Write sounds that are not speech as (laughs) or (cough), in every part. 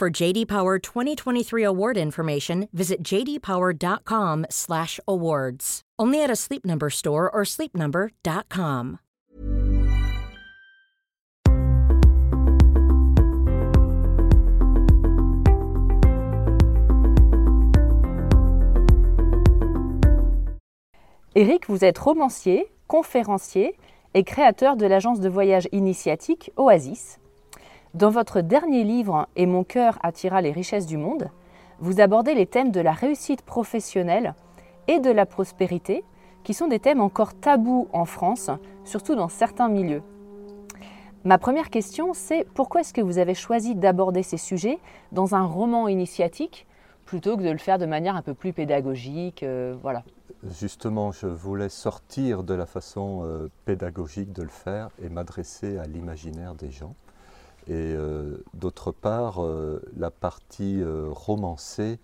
For JD Power 2023 award information, visit jdpower.com/awards. Only at a Sleep Number store or sleepnumber.com. Éric, vous êtes romancier, conférencier et créateur de l'agence de voyage initiatique Oasis. Dans votre dernier livre Et mon cœur attira les richesses du monde, vous abordez les thèmes de la réussite professionnelle et de la prospérité, qui sont des thèmes encore tabous en France, surtout dans certains milieux. Ma première question, c'est pourquoi est-ce que vous avez choisi d'aborder ces sujets dans un roman initiatique plutôt que de le faire de manière un peu plus pédagogique euh. Justement, je voulais sortir de la façon euh, pédagogique de le faire et m'adresser à l'imaginaire des gens. Et euh, d'autre part, euh, la partie romancée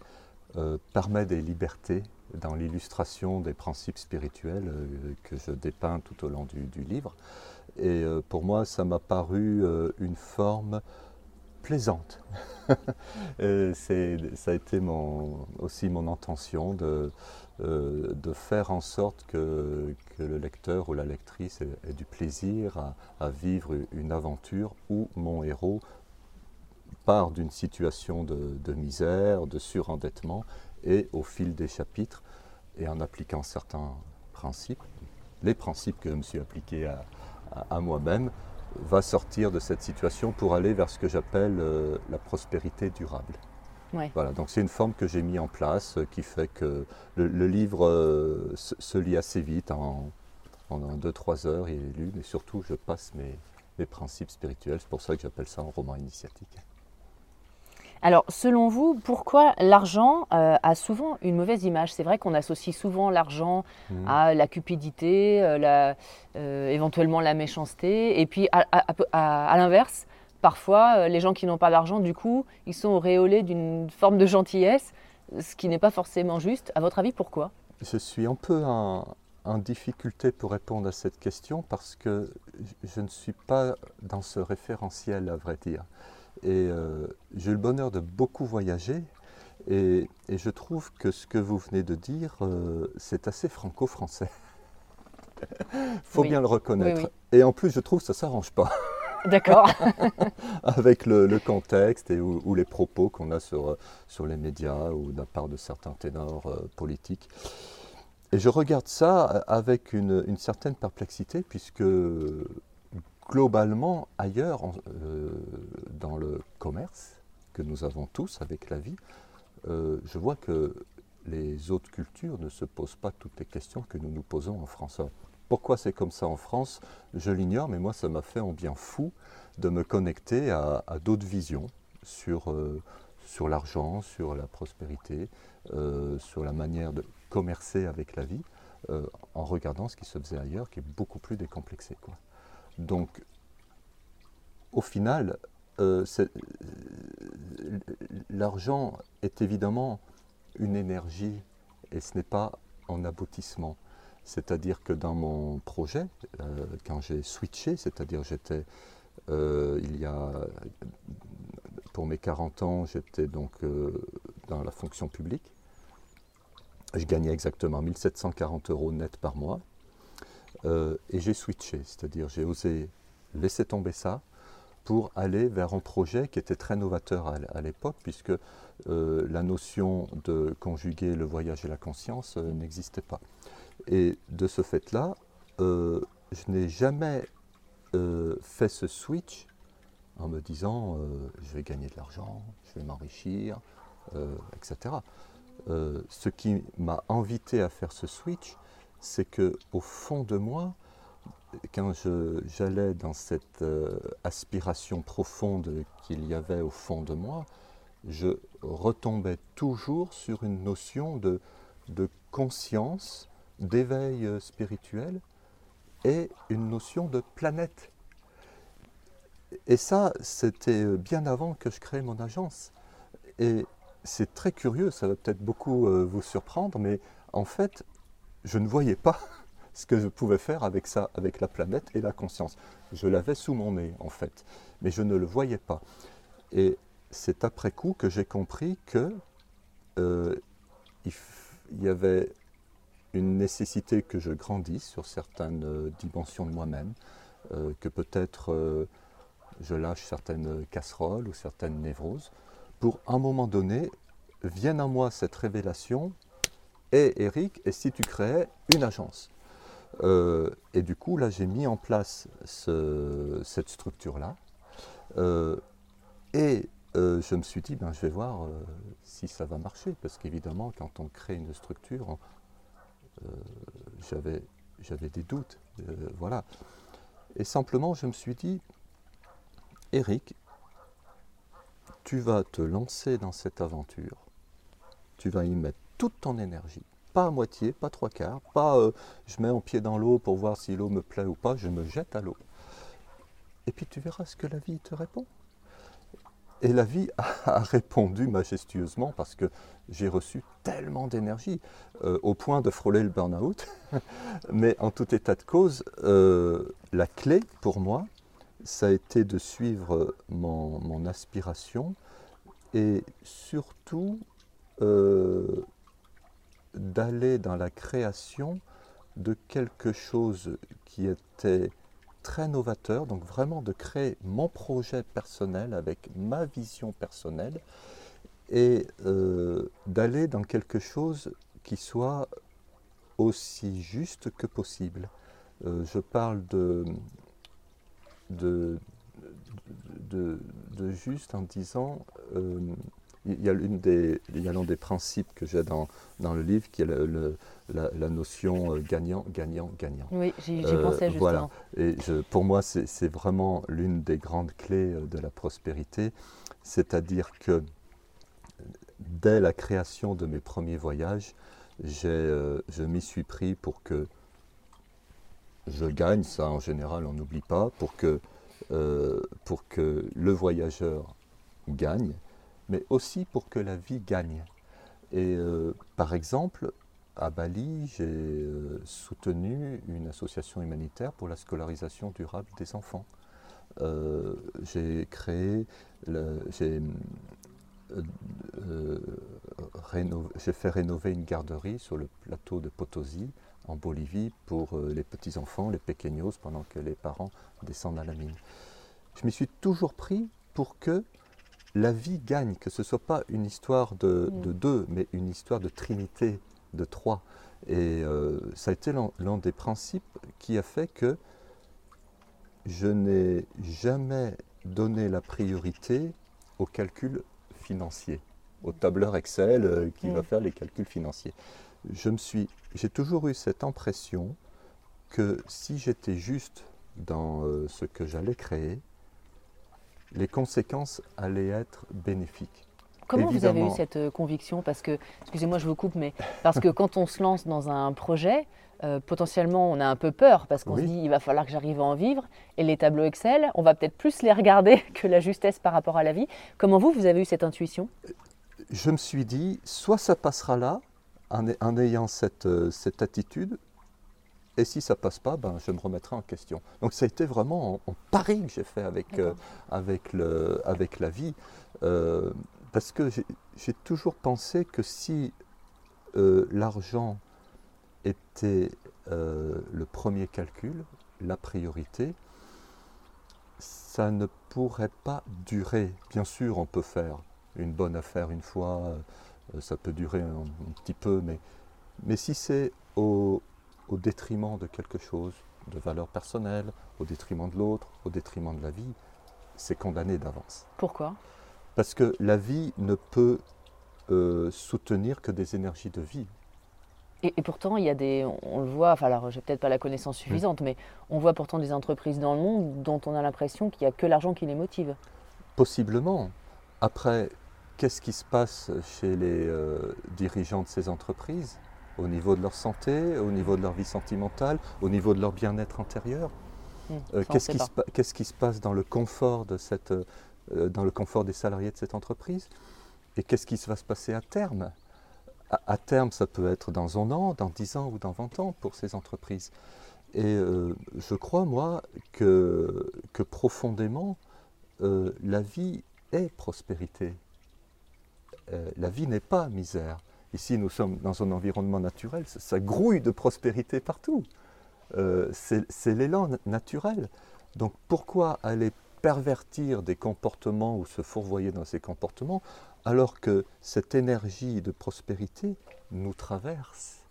permet des libertés dans l'illustration des principes spirituels que je dépeins tout au long du, livre. Et pour moi, ça m'a paru une forme plaisante. (laughs) ça a été aussi mon intention de, euh, de faire en sorte que, le lecteur ou la lectrice ait, du plaisir à, vivre une aventure où mon héros part d'une situation de, misère, de surendettement, et au fil des chapitres, et en appliquant certains principes, les principes que je me suis appliqué à, moi-même, va sortir de cette situation pour aller vers ce que j'appelle euh, la prospérité durable. Voilà, donc c'est une forme que j'ai mis en place euh, qui fait que le, livre euh, se, lit assez vite, en, 2-3 heures il est lu, mais surtout je passe mes, mes principes spirituels, c'est pour ça que j'appelle ça un roman initiatique. Alors, selon vous, pourquoi l'argent euh, a souvent une mauvaise image? C'est vrai qu'on associe souvent l'argent mmh. à la cupidité, éventuellement la méchanceté, et puis à l'inverse, Parfois, euh, les gens qui n'ont pas d'argent, du coup, ils sont auréolés d'une forme de gentillesse, ce qui n'est pas forcément juste. À votre avis, pourquoi? Je suis un peu en, difficulté pour répondre à cette question parce que je ne suis pas dans ce référentiel, à vrai dire. Et euh, j'ai eu le bonheur de beaucoup voyager et, je trouve que ce que vous venez de dire, euh, c'est assez franco-français. (laughs) Faut bien le reconnaître. Et en plus, je trouve que ça ne s'arrange pas. (laughs) D'accord. (laughs) Avec le, contexte et ou, les propos qu'on a sur, sur les médias ou de la part de certains ténors euh, politiques. Et je regarde ça avec une, certaine perplexité, puisque globalement, ailleurs, euh, dans le commerce que nous avons tous avec la vie, euh, je vois que les autres cultures ne se posent pas toutes les questions que nous nous posons en France. Pourquoi c'est comme ça en France Je l'ignore, mais moi, ça m'a fait un bien fou de me connecter à, d'autres visions sur, euh, sur l'argent, sur la prospérité, euh, sur la manière de commercer avec la vie, euh, en regardant ce qui se faisait ailleurs, qui est beaucoup plus décomplexé. Donc, au final, l'argent est évidemment une énergie et ce n'est pas en aboutissement. C'est-à-dire que dans mon projet, euh, quand j'ai switché, c'est-à-dire j'étais, euh, il y a, pour mes 40 ans, j'étais donc euh, dans la fonction publique. Je gagnais exactement 1740 euros net par mois. Et j'ai switché, c'est-à-dire j'ai osé laisser tomber ça pour aller vers un projet qui était très novateur à, l'époque, puisque la notion de conjuguer le voyage et la conscience n'existait pas. Et de ce fait-là, euh, je n'ai jamais euh, fait ce switch en me disant euh, je vais gagner de l'argent, je vais m'enrichir, etc. Ce qui m'a invité à faire ce switch, c'est que au fond de moi, quand j'allais dans cette aspiration profonde qu'il y avait au fond de moi, je retombais toujours sur une notion de conscience, d'éveil euh, spirituel et une notion de planète. Et ça, c'était euh, bien avant que je crée mon agence. Et c'est très curieux, ça va peut-être beaucoup euh, vous surprendre, mais en fait, je ne voyais pas (laughs) ce que je pouvais faire avec ça, avec la planète et la conscience. Je l'avais sous mon nez, en fait, mais je ne le voyais pas. Et c'est après coup que j'ai compris que il y avait une nécessité que je grandisse sur certaines euh, dimensions de moi-même, euh, que peut-être euh, je lâche certaines casseroles ou certaines névroses, pour un moment donné, vienne à moi cette révélation, et Eric, et si tu créais une agence. Et du coup, là, j'ai mis en place ce- cette structure-là. Et je me suis dit, ben, je vais voir si ça va marcher, parce qu'évidemment, quand on crée une structure, on- j'avais, j'avais des doutes. euh, voilà. Et simplement, je me suis dit, Eric, tu vas te lancer dans cette aventure, tu vas y mettre toute ton énergie, pas à moitié, pas trois quarts, pas euh, je mets un pied dans l'eau pour voir si l'eau me plaît ou pas, je me jette à l'eau. Et puis tu verras ce que la vie te répond. Et la vie (laughs) a répondu majestueusement parce que j'ai reçu tellement d'énergie euh, au point de frôler le burn-out. (laughs) Mais en tout état de cause, euh, la clé pour moi, ça a été de suivre mon, aspiration et surtout euh, d'aller dans la création de quelque chose qui était très novateur, donc vraiment de créer mon projet personnel avec ma vision personnelle et euh, d'aller dans quelque chose qui soit aussi juste que possible. Euh, je parle de, de, de, juste en disant, euh, il y a l'une des, l'un des principes que j'ai dans, dans le livre qui est le- le- la, la notion euh, gagnant, gagnant, gagnant. Oui, j'y Euh, pensais justement. voilà. Et je- pour moi, c'est vraiment l'une des grandes clés euh, de la prospérité, c'est-à-dire que dès la création de mes premiers voyages, euh, je m'y suis pris pour que je gagne, ça en général on n'oublie pas, pour que, euh, pour que le voyageur gagne, mais aussi pour que la vie gagne. Et euh, par exemple, à Bali, j'ai euh, soutenu une association humanitaire pour la scolarisation durable des enfants. Euh, j'ai créé, j'ai fait rénover une garderie sur le plateau de Potosi en Bolivie pour les petits-enfants, les pequeños, pendant que les parents descendent à la mine. Je m'y suis toujours pris pour que la vie gagne, que ce ne soit pas une histoire de, Mm. de deux, mais une histoire de trinité, de trois. Et euh, ça a été l'un des principes qui a fait que je n'ai jamais donné la priorité au calcul financier, au tableur Excel euh, qui Mm. va faire les calculs financiers. Je me suis, j'ai toujours eu cette impression que si j'étais juste dans euh, ce que j'allais créer, les conséquences allaient être bénéfiques. Comment vous avez eu évidemment. cette euh, conviction? Parce que, excusez-moi, je vous coupe, mais parce que quand on se lance dans un projet, euh, potentiellement on a un peu peur parce qu'on Oui. se dit il va falloir que j'arrive à en vivre. Et les tableaux Excel, on va peut-être plus les regarder (laughs) que la justesse par rapport à la vie. Comment vous, vous avez eu cette intuition? Je me suis dit, soit ça passera là, en, en ayant cette, euh, cette attitude, et si ça passe pas, ben, je me remettrai en question. Donc ça a été vraiment un, un pari que j'ai fait avec, euh, avec, le, avec la vie, euh, parce que j'ai- j'ai toujours pensé que si euh, l'argent était le premier calcul, la priorité, ça ne pourrait pas durer. Bien sûr, on peut faire une bonne affaire une fois, ça peut durer un, un petit peu, mais, mais si c'est au, au détriment de quelque chose, de valeur personnelle, au détriment de l'autre, au détriment de la vie, c'est condamné d'avance. Pourquoi? Parce que la vie ne peut euh, soutenir que des énergies de vie. et, et pourtant, il y a des, on le voit, enfin alors j'ai peut-être pas la connaissance suffisante, mais on voit pourtant des entreprises dans le monde dont on a l'impression qu'il n'y a que l'argent qui les motive. Possiblement. Après, qu'est-ce qui se passe chez les euh, dirigeants de ces entreprises? Au niveau de leur santé, au niveau de leur vie sentimentale, au niveau de leur bien-être intérieur Hum, Euh, Qu'est-ce qui, se pa- qu'est-ce qui se passe dans le confort de cette, euh, dans le confort des salariés de cette entreprise? Et qu'est-ce qui va se passer à terme? À, à terme, ça peut être dans un an, dans 10 ans ou dans 20 ans pour ces entreprises. Et euh, je crois, moi, que, que profondément, la vie est prospérité. La vie n'est pas misère. Ici, nous sommes dans un environnement naturel, ça, grouille de prospérité partout. Euh, c'est l'élan na- naturel. Donc pourquoi aller pervertir des comportements ou se fourvoyer dans ces comportements alors que cette énergie de prospérité nous traverse?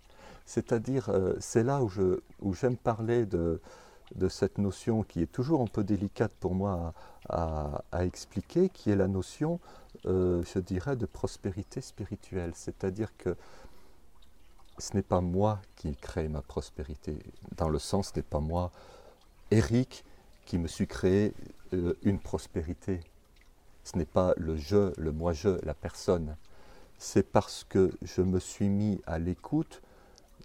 C'est-à-dire, euh, c'est là où j'aime parler de, cette notion qui est toujours un peu délicate pour moi à expliquer, qui est la notion, euh, je dirais, de prospérité spirituelle. C'est-à-dire que ce n'est pas moi qui crée ma prospérité, dans le sens, ce n'est pas moi, Eric, qui me suis créé euh, une prospérité. Ce n'est pas le je, le moi-je, la personne. C'est parce que je me suis mis à l'écoute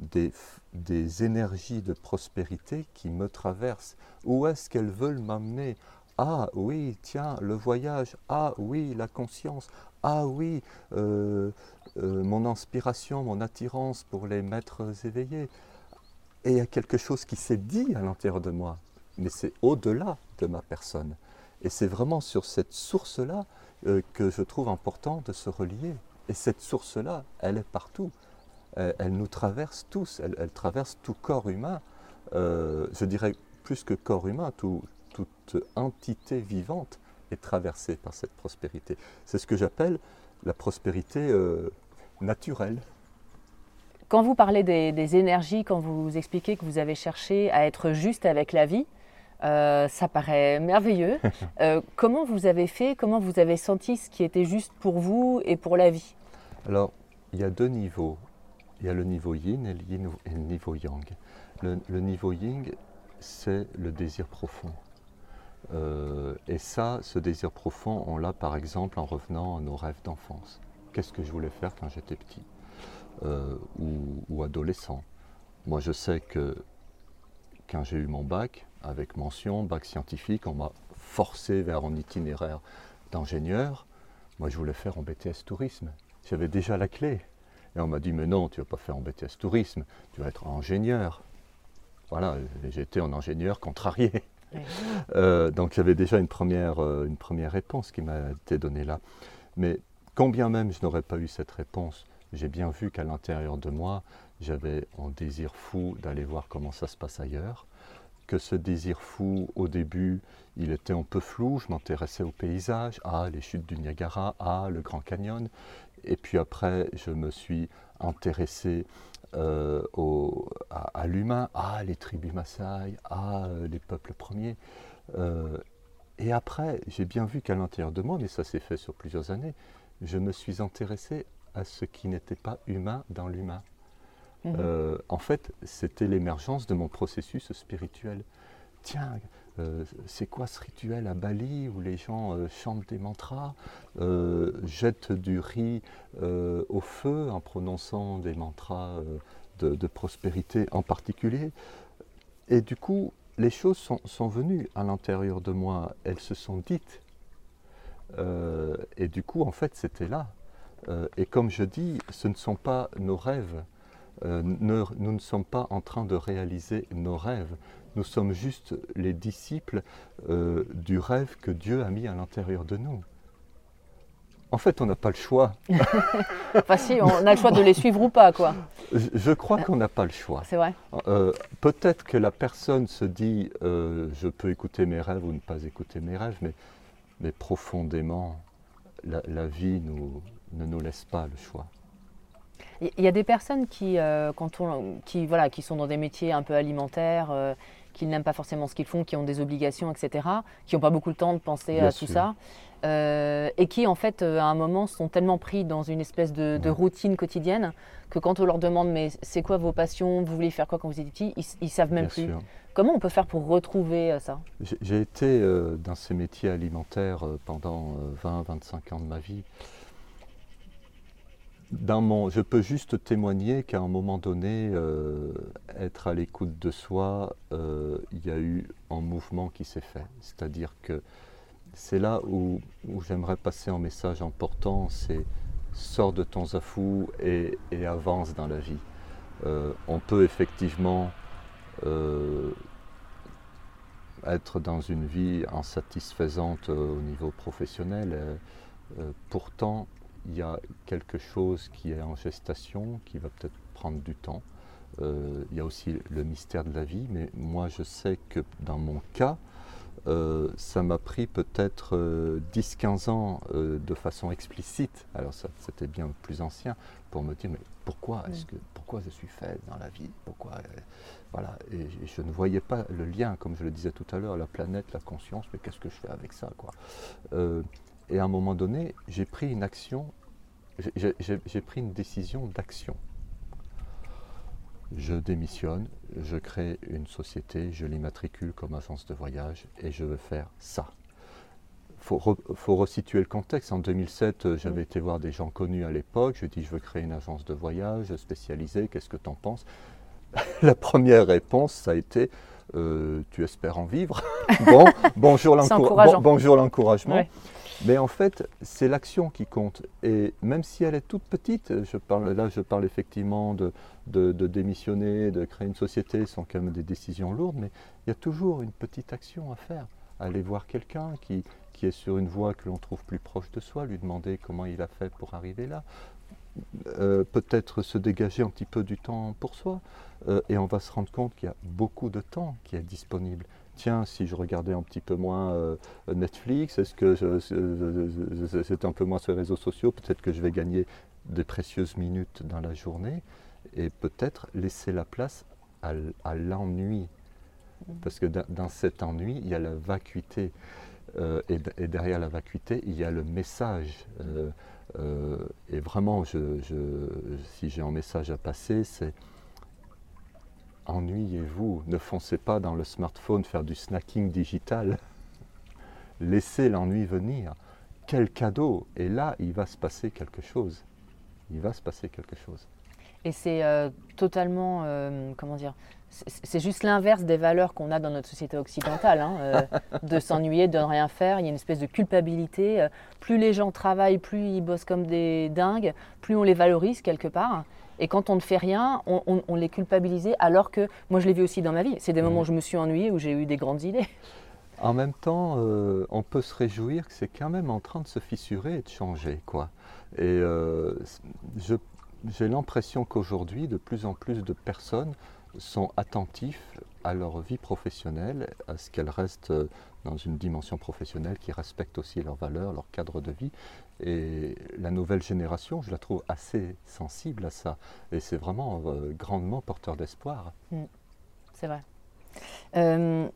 des, des énergies de prospérité qui me traversent. Où est-ce qu'elles veulent m'amener Ah oui, tiens, le voyage. Ah oui, la conscience. Ah oui, euh, euh, mon inspiration, mon attirance pour les maîtres éveillés. Et il y a quelque chose qui s'est dit à l'intérieur de moi, mais c'est au-delà de ma personne. Et c'est vraiment sur cette source-là euh, que je trouve important de se relier. Et cette source-là, elle est partout. Elle, nous traverse tous, elle, elle traverse tout corps humain. Je dirais plus que corps humain, tout- toute entité vivante est traversée par cette prospérité. C'est ce que j'appelle la prospérité euh, naturelle. Quand vous parlez des, des énergies, quand vous expliquez que vous avez cherché à être juste avec la vie, euh, ça paraît merveilleux. (laughs) Euh, comment vous avez fait, comment vous avez senti ce qui était juste pour vous et pour la vie? Alors, il y a deux niveaux. Il y a le niveau yin et le, yin- et le niveau yang. Le, le niveau yin, c'est le désir profond. Euh, et ça, ce désir profond, on l'a par exemple en revenant à nos rêves d'enfance. Qu'est-ce que je voulais faire quand j'étais petit euh, ou, ou adolescent? Moi, je sais que quand j'ai eu mon bac, avec mention, bac scientifique, on m'a forcé vers un itinéraire d'ingénieur. Moi, je voulais faire en BTS tourisme. J'avais déjà la clé. Et on m'a dit, mais non, tu ne vas pas faire en BTS tourisme, tu vas être ingénieur. Voilà, j'étais un ingénieur contrarié. Euh, donc j'avais déjà une première, euh, une première réponse qui m'a été donnée là. Mais combien même je n'aurais pas eu cette réponse, j'ai bien vu qu'à l'intérieur de moi, j'avais un désir fou d'aller voir comment ça se passe ailleurs. Que ce désir fou, au début, il était un peu flou. Je m'intéressais au paysage, ah, les chutes du Niagara, ah, le Grand Canyon. Et puis après, je me suis intéressé euh, au- à, à l'humain, ah, les tribus Maasai, ah, euh, les peuples premiers. Euh, et après, j'ai bien vu qu'à l'intérieur de moi, mais ça s'est fait sur plusieurs années, je me suis intéressé à ce qui n'était pas humain dans l'humain. Mhm. Euh, en fait, c'était l'émergence de mon processus spirituel. Tiens, euh, c'est quoi ce rituel à Bali où les gens euh, chantent des mantras, euh, jettent du riz au feu en prononçant des mantras de, prospérité en particulier? Et du coup, les choses sont, venues à l'intérieur de moi, elles se sont dites. Et du coup, en fait, c'était là. Et comme je dis, ce ne sont pas nos rêves. Euh, nous ne sommes pas en train de réaliser nos rêves. Nous sommes juste les disciples du rêve que Dieu a mis à l'intérieur de nous. En fait, on n'a pas le choix. (laughs) enfin, si, on a le choix de les suivre ou pas, quoi. Je, crois qu'on n'a pas le choix. C'est vrai. Euh, peut-être que la personne se dit euh, je peux écouter mes rêves ou ne pas écouter mes rêves, mais, mais profondément, la, vie nous, ne nous laisse pas le choix. Il y a des personnes qui, euh, quand on, qui, voilà, qui sont dans des métiers un peu alimentaires, qui n'aiment pas forcément ce qu'ils font, qui ont des obligations, etc., qui n'ont pas beaucoup de temps de penser à tout ça. Euh, et qui en fait euh, à un moment sont tellement pris dans une espèce de, routine quotidienne que quand on leur demande mais c'est quoi vos passions, vous voulez faire quoi quand vous étiez petit, ils, ne savent même plus. Comment on peut faire pour retrouver euh, ça? J'ai été dans ces métiers alimentaires pendant 20-25 ans de ma vie. Dans je peux juste témoigner qu'à un moment donné, être à l'écoute de soi, il y a eu un mouvement qui s'est fait. C'est-à-dire que c'est là où, j'aimerais passer un message important, c'est sors de ton zafou et, avance dans la vie. Euh, on peut effectivement euh, être dans une vie insatisfaisante au niveau professionnel. Euh, pourtant, il y a quelque chose qui est en gestation, qui va peut-être prendre du temps. il y a aussi le mystère de la vie, mais moi je sais que dans mon cas, euh, ça m'a pris peut-être 10-15 euh, ans euh, de façon explicite, alors ça c'était bien plus ancien, pour me dire mais pourquoi est-ce que pourquoi je suis fait dans la vie? Pourquoi voilà. Et, je ne voyais pas le lien, comme je le disais tout à l'heure, la planète, la conscience, mais qu'est-ce que je fais avec ça quoi Et à un moment donné, j'ai pris une action, j'ai pris une décision d'action je démissionne, je crée une société, je l'immatricule comme agence de voyage et je veux faire ça. Il faut, resituer le contexte. En 2007, euh, j'avais été voir des gens connus à l'époque. Je dis, je veux créer une agence de voyage spécialisée. Qu'est-ce que tu en penses? (laughs) La première réponse, ça a été, euh, tu espères en vivre? (laughs) Bon, bonjour l'encouragement. Mais en fait, c'est l'action qui compte. Et même si elle est toute petite, je parle, là je parle effectivement de, démissionner, de créer une société, sans quand même des décisions lourdes, mais il y a toujours une petite action à faire. Aller voir quelqu'un qui, qui est sur une voie que l'on trouve plus proche de soi, lui demander comment il a fait pour arriver là. Euh, peut-être se dégager un petit peu du temps pour soi. Euh, et on va se rendre compte qu'il y a beaucoup de temps qui est disponible tiens, si je regardais un petit peu moins euh, Netflix, est-ce que c'est un peu moins sur les réseaux sociaux, peut-être que je vais gagner des précieuses minutes dans la journée et peut-être laisser la place à, l'ennui. Parce que dans, cet ennui, il y a la vacuité. Euh, et, derrière la vacuité, il y a le message. Euh, et vraiment, si j'ai un message à passer, c'est ennuyez-vous, ne foncez pas dans le smartphone faire du snacking digital. Laissez l'ennui venir. Quel cadeau Et là, il va se passer quelque chose. Il va se passer quelque chose. Et c'est euh, totalement, euh, comment dire, c'est juste l'inverse des valeurs qu'on a dans notre société occidentale, hein, euh, de (laughs) s'ennuyer, de ne rien faire. Il y a une espèce de culpabilité. Plus les gens travaillent, plus ils bossent comme des dingues, plus on les valorise quelque part. Et quand on ne fait rien, on, les culpabilise, alors que moi je l'ai vu aussi dans ma vie. C'est des moments où je me suis ennuyée, où j'ai eu des grandes idées. (laughs) En même temps, euh, on peut se réjouir que c'est quand même en train de se fissurer et de changer. Quoi. Et euh, j'ai l'impression qu'aujourd'hui, de plus en plus de personnes sont attentifs à leur vie professionnelle, à ce qu'elles restent euh, dans une dimension professionnelle qui respecte aussi leurs valeurs, leur cadre de vie. Et la nouvelle génération, je la trouve assez sensible à ça. Et c'est vraiment euh, grandement porteur d'espoir. Mm. c'est vrai. Euh,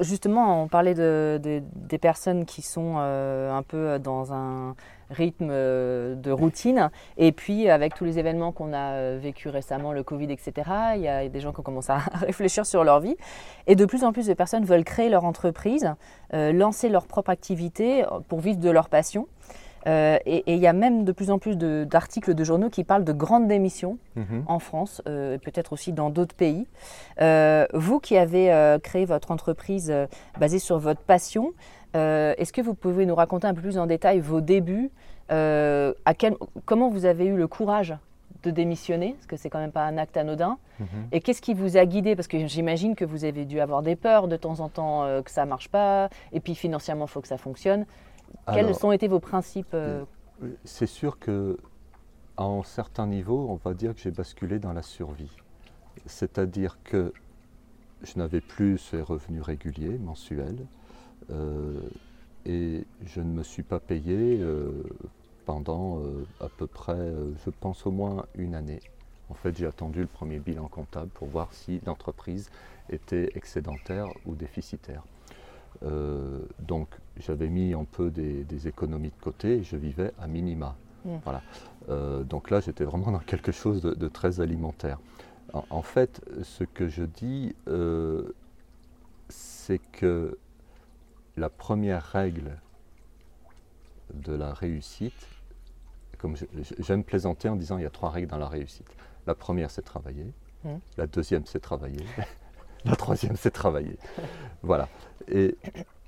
justement, on parlait de, des personnes qui sont euh, un peu dans un rythme de routine. Et puis, avec tous les événements qu'on a vécu récemment, le Covid, etc., il y a des gens qui commencé à (laughs) réfléchir sur leur vie. Et de plus en plus de personnes veulent créer leur entreprise, lancer leur propre activité pour vivre de leur passion. Euh, et il y a même de plus en plus d'articles de, journaux qui parlent de grandes démissions Mhm. en France, euh, peut-être aussi dans d'autres pays. Euh, vous qui avez euh, créé votre entreprise basée sur votre passion, est-ce que vous pouvez nous raconter un peu plus en détail vos débuts à quel- Comment vous avez eu le courage de démissionner Parce que c'est quand même pas un acte anodin. Mhm. Et qu'est-ce qui vous a guidé? Parce que j'imagine que vous avez dû avoir des peurs de temps en temps euh, que ça marche pas, et puis financièrement, il faut que ça fonctionne. Quels ont été vos principes euh, C'est sûr que à un certain niveau, on va dire que j'ai basculé dans la survie. C'est-à-dire que je n'avais plus ces revenus réguliers, mensuels, euh, et je ne me suis pas payé euh, pendant euh, à peu près, euh, je pense au moins une année. En fait, j'ai attendu le premier bilan comptable pour voir si l'entreprise était excédentaire ou déficitaire. Euh, donc, j'avais mis un peu des, des économies de côté et je vivais à minima. Voilà. Euh, donc là, j'étais vraiment dans quelque chose de, de très alimentaire. En, en fait, ce que je dis, euh, c'est que la première règle de la réussite, comme j'aime plaisanter en disant il y a trois règles dans la réussite. La première, c'est travailler. Mm. La deuxième, c'est travailler. (laughs) la troisième, c'est travailler. (laughs) voilà. Et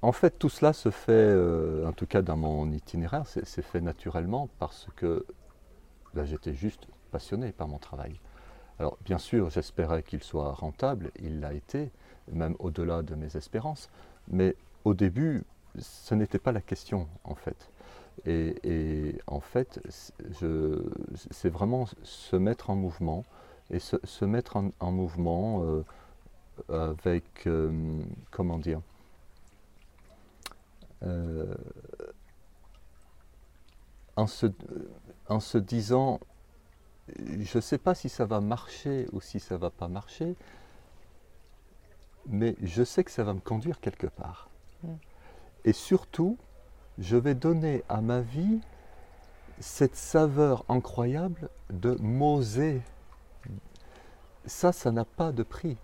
en fait, tout cela se fait, euh, en tout cas dans mon itinéraire, c'est fait naturellement parce que là, j'étais juste passionné par mon travail. Alors, bien sûr, j'espérais qu'il soit rentable, il l'a été, même au-delà de mes espérances, mais au début, ce n'était pas la question, en fait. Et, en fait, c'est vraiment se mettre en mouvement, et se, mettre en, en mouvement euh, avec, euh, comment dire, en, se, en se disant, je ne sais pas si ça va marcher ou si ça va pas marcher, mais je sais que ça va me conduire quelque part. Mm. Et surtout, je vais donner à ma vie cette saveur incroyable de m'oser. Ça, ça n'a pas de prix.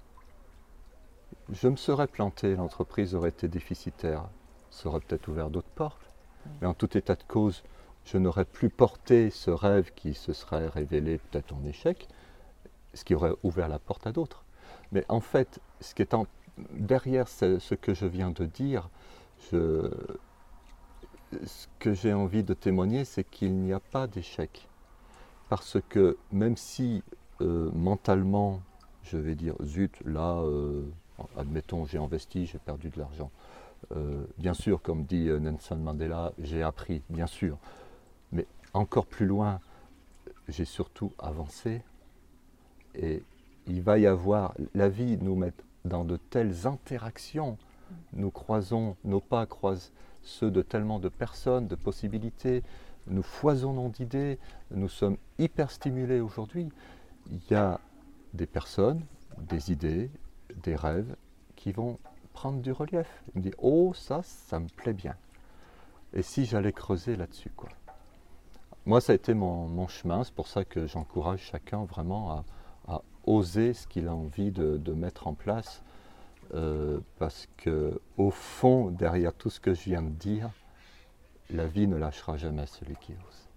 Je me serais planté, l'entreprise aurait été déficitaire, ça aurait peut-être ouvert d'autres portes, mais en tout état de cause, je n'aurais plus porté ce rêve qui se serait révélé peut-être en échec, ce qui aurait ouvert la porte à d'autres. Mais en fait, ce qui est en- derrière ce, ce que je viens de dire, je- ce que j'ai envie de témoigner, c'est qu'il n'y a pas d'échec. Parce que même si euh, mentalement, je vais dire, zut, là, euh, admettons, j'ai investi, j'ai perdu de l'argent. Euh, bien sûr, comme dit euh, Nelson Mandela, j'ai appris, bien sûr. Mais encore plus loin, j'ai surtout avancé. Et il va y avoir, la vie nous met dans de telles interactions. Nous croisons, nos pas croisent ceux de tellement de personnes, de possibilités. Nous foisonnons d'idées. Nous sommes hyper stimulés aujourd'hui. Il y a des personnes, des idées, des rêves qui vont prendre du relief. Il me dit Oh, ça, ça me plaît bien. Et si j'allais creuser là-dessus, quoi. Moi, ça a été mon, mon chemin. C'est pour ça que j'encourage chacun vraiment à, oser ce qu'il a envie de, de mettre en place. Euh, parce que, au fond, derrière tout ce que je viens de dire, la vie ne lâchera jamais celui qui ose.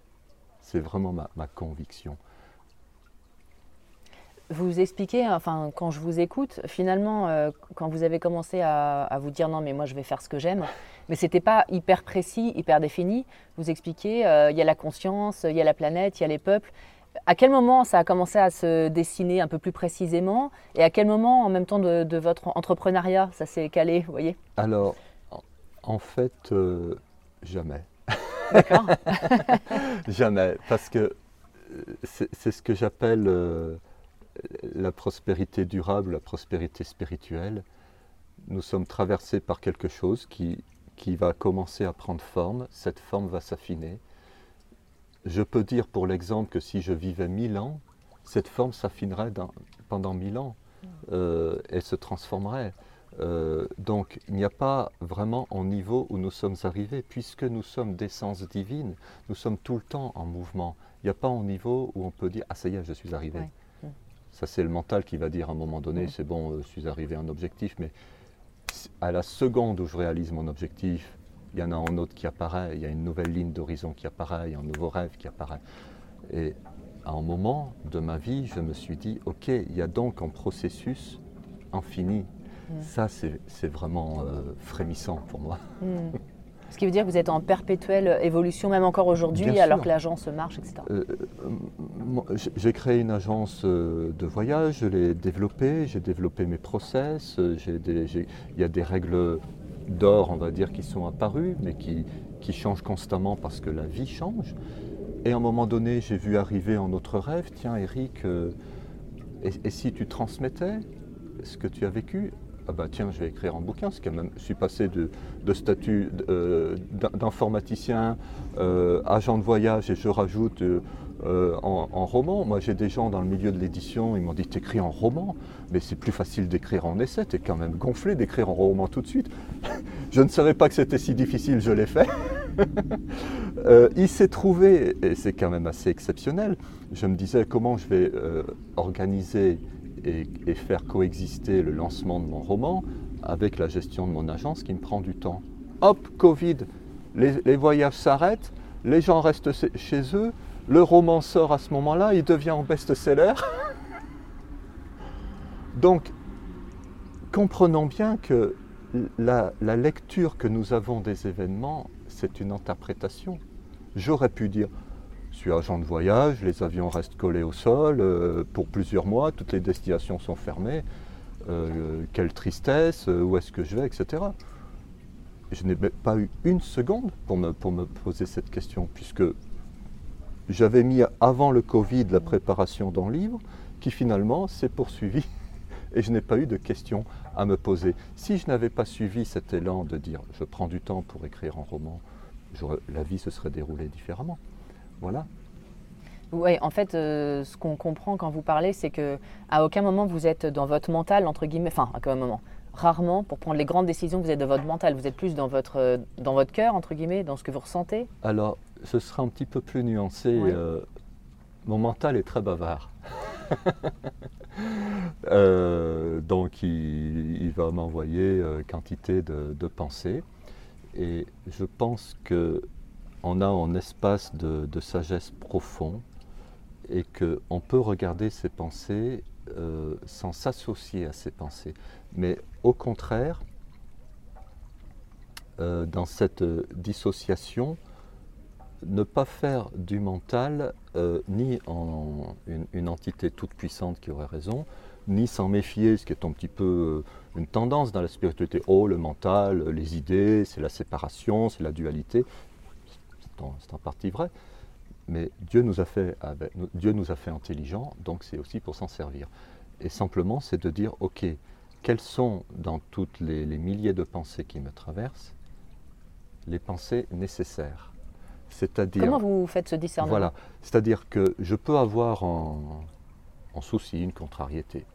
C'est vraiment ma, ma conviction. Vous expliquez, enfin, quand je vous écoute, finalement, euh, quand vous avez commencé à, à vous dire non, mais moi je vais faire ce que j'aime, mais c'était pas hyper précis, hyper défini. Vous expliquez, euh, il y a la conscience, il y a la planète, il y a les peuples. À quel moment ça a commencé à se dessiner un peu plus précisément Et à quel moment, en même temps de, de votre entrepreneuriat, ça s'est calé, vous voyez? Alors, en, fait, euh, jamais. D'accord (laughs) Jamais, parce que c'est ce que j'appelle la prospérité durable, la prospérité spirituelle. Nous sommes traversés par quelque chose qui, qui va commencer à prendre forme, cette forme va s'affiner. Je peux dire pour l'exemple que si je vivais mille ans, cette forme s'affinerait pendant mille ans, euh, elle se transformerait. Euh, donc il n'y a pas vraiment un niveau où nous sommes arrivés, puisque nous sommes d'essence divine, nous sommes tout le temps en mouvement. Il n'y a pas un niveau où on peut dire Ah ça y est, je suis arrivé. Ouais. Mm. Ça c'est le mental qui va dire à un moment donné, Mm. c'est bon, euh, je suis arrivé à un objectif, mais à la seconde où je réalise mon objectif, il y en a un autre qui apparaît, il y a une nouvelle ligne d'horizon qui apparaît, il y a un nouveau rêve qui apparaît. Et à un moment de ma vie, je me suis dit, ok, il y a donc un processus infini. Mm. Ça, c'est vraiment euh, frémissant pour moi. Hmm. (laughs) Ce qui veut dire que vous êtes en perpétuelle évolution, même encore aujourd'hui, alors que l'agence marche, etc. Euh, euh, j'ai- créé une agence euh, de voyage, je l'ai développée, j'ai développé mes process, il y a des règles d'or, on va dire, qui sont apparues, mais qui, qui changent constamment parce que la vie change. Et à un moment donné, j'ai vu arriver en autre rêve, tiens Eric, euh, et, et si tu transmettais ce que tu as vécu ah bah tiens, je vais écrire un bouquin, c'est quand même, je suis passé de, de statut euh, d'in- d'informaticien, euh, agent de voyage et je rajoute euh, euh, en, roman. Moi j'ai des gens dans le milieu de l'édition, ils m'ont dit t'écris en roman, mais c'est plus facile d'écrire en essai, t'es quand même gonflé d'écrire en roman tout de suite. (laughs) je ne savais pas que c'était si difficile, je l'ai fait. (laughs) Il s'est trouvé, et c'est quand même assez exceptionnel, je me disais comment je vais organiser et, faire coexister le lancement de mon roman avec la gestion de mon agence qui me prend du temps. Hop, Covid, les, voyages s'arrêtent, les gens restent chez- eux, le roman sort à ce moment-là, il devient en best-seller. (laughs) Donc, comprenons bien que la lecture que nous avons des événements, c'est une interprétation. J'aurais pu dire, je suis agent de voyage, les avions restent collés au sol euh, pour plusieurs mois, toutes les destinations sont fermées, euh, quelle tristesse, euh, où est-ce que je vais, etc. Je n'ai pas eu une seconde pour me, poser cette question, puisque j'avais mis avant le Covid la préparation d'un livre qui finalement s'est poursuivi (laughs) et je n'ai pas eu de questions à me poser. Si je n'avais pas suivi cet élan de dire je prends du temps pour écrire un roman, la vie se serait déroulée différemment. Voilà. Oui, en fait, euh, ce qu'on comprend quand vous parlez, c'est que à aucun moment vous êtes dans votre mental, entre guillemets, enfin, à aucun moment. Rarement, pour prendre les grandes décisions, vous êtes dans votre mental. Vous êtes plus dans votre, euh, dans votre cœur, entre guillemets, dans ce que vous ressentez. Alors, ce sera un petit peu plus nuancé. Oui. euh, mon mental est très bavard. (laughs) Euh, donc, il, il va m'envoyer quantité de, de pensées. Et je pense qu'on a un espace de, sagesse profond et qu'on peut regarder ces pensées euh, sans s'associer à ces pensées. Mais au contraire, euh, dans cette euh, dissociation, ne pas faire du mental ni une, une entité toute puissante qui aurait raison, ni s'en méfier, ce qui est un petit peu une tendance dans la spiritualité. Oh, le mental, les idées, c'est la séparation, c'est la dualité. C'est en, partie vrai. Mais Dieu nous a fait, avec- Dieu nous a fait intelligents, donc c'est aussi pour s'en servir. Et simplement, c'est de dire, ok, quelles sont dans toutes les, les milliers de pensées qui me traversent les pensées nécessaires? C'est-à-dire, Comment vous faites ce discernement? Voilà, c'est-à-dire que je peux avoir en, en souci une contrariété.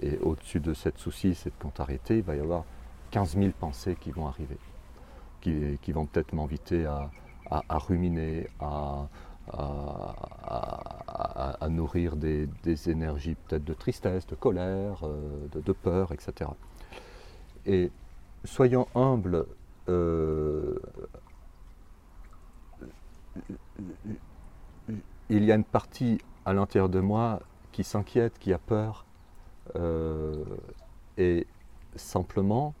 Et au-dessus de cette souci, cette contrariété, il va y avoir 15 000 pensées qui vont arriver, qui, qui vont peut-être m'inviter à, à- ruminer, à, à- nourrir des, des énergies peut-être de tristesse, de colère, euh, de, peur, etc. Et soyons humbles. euh, il y a une partie à l'intérieur de moi qui s'inquiète, qui a peur, euh, et simplement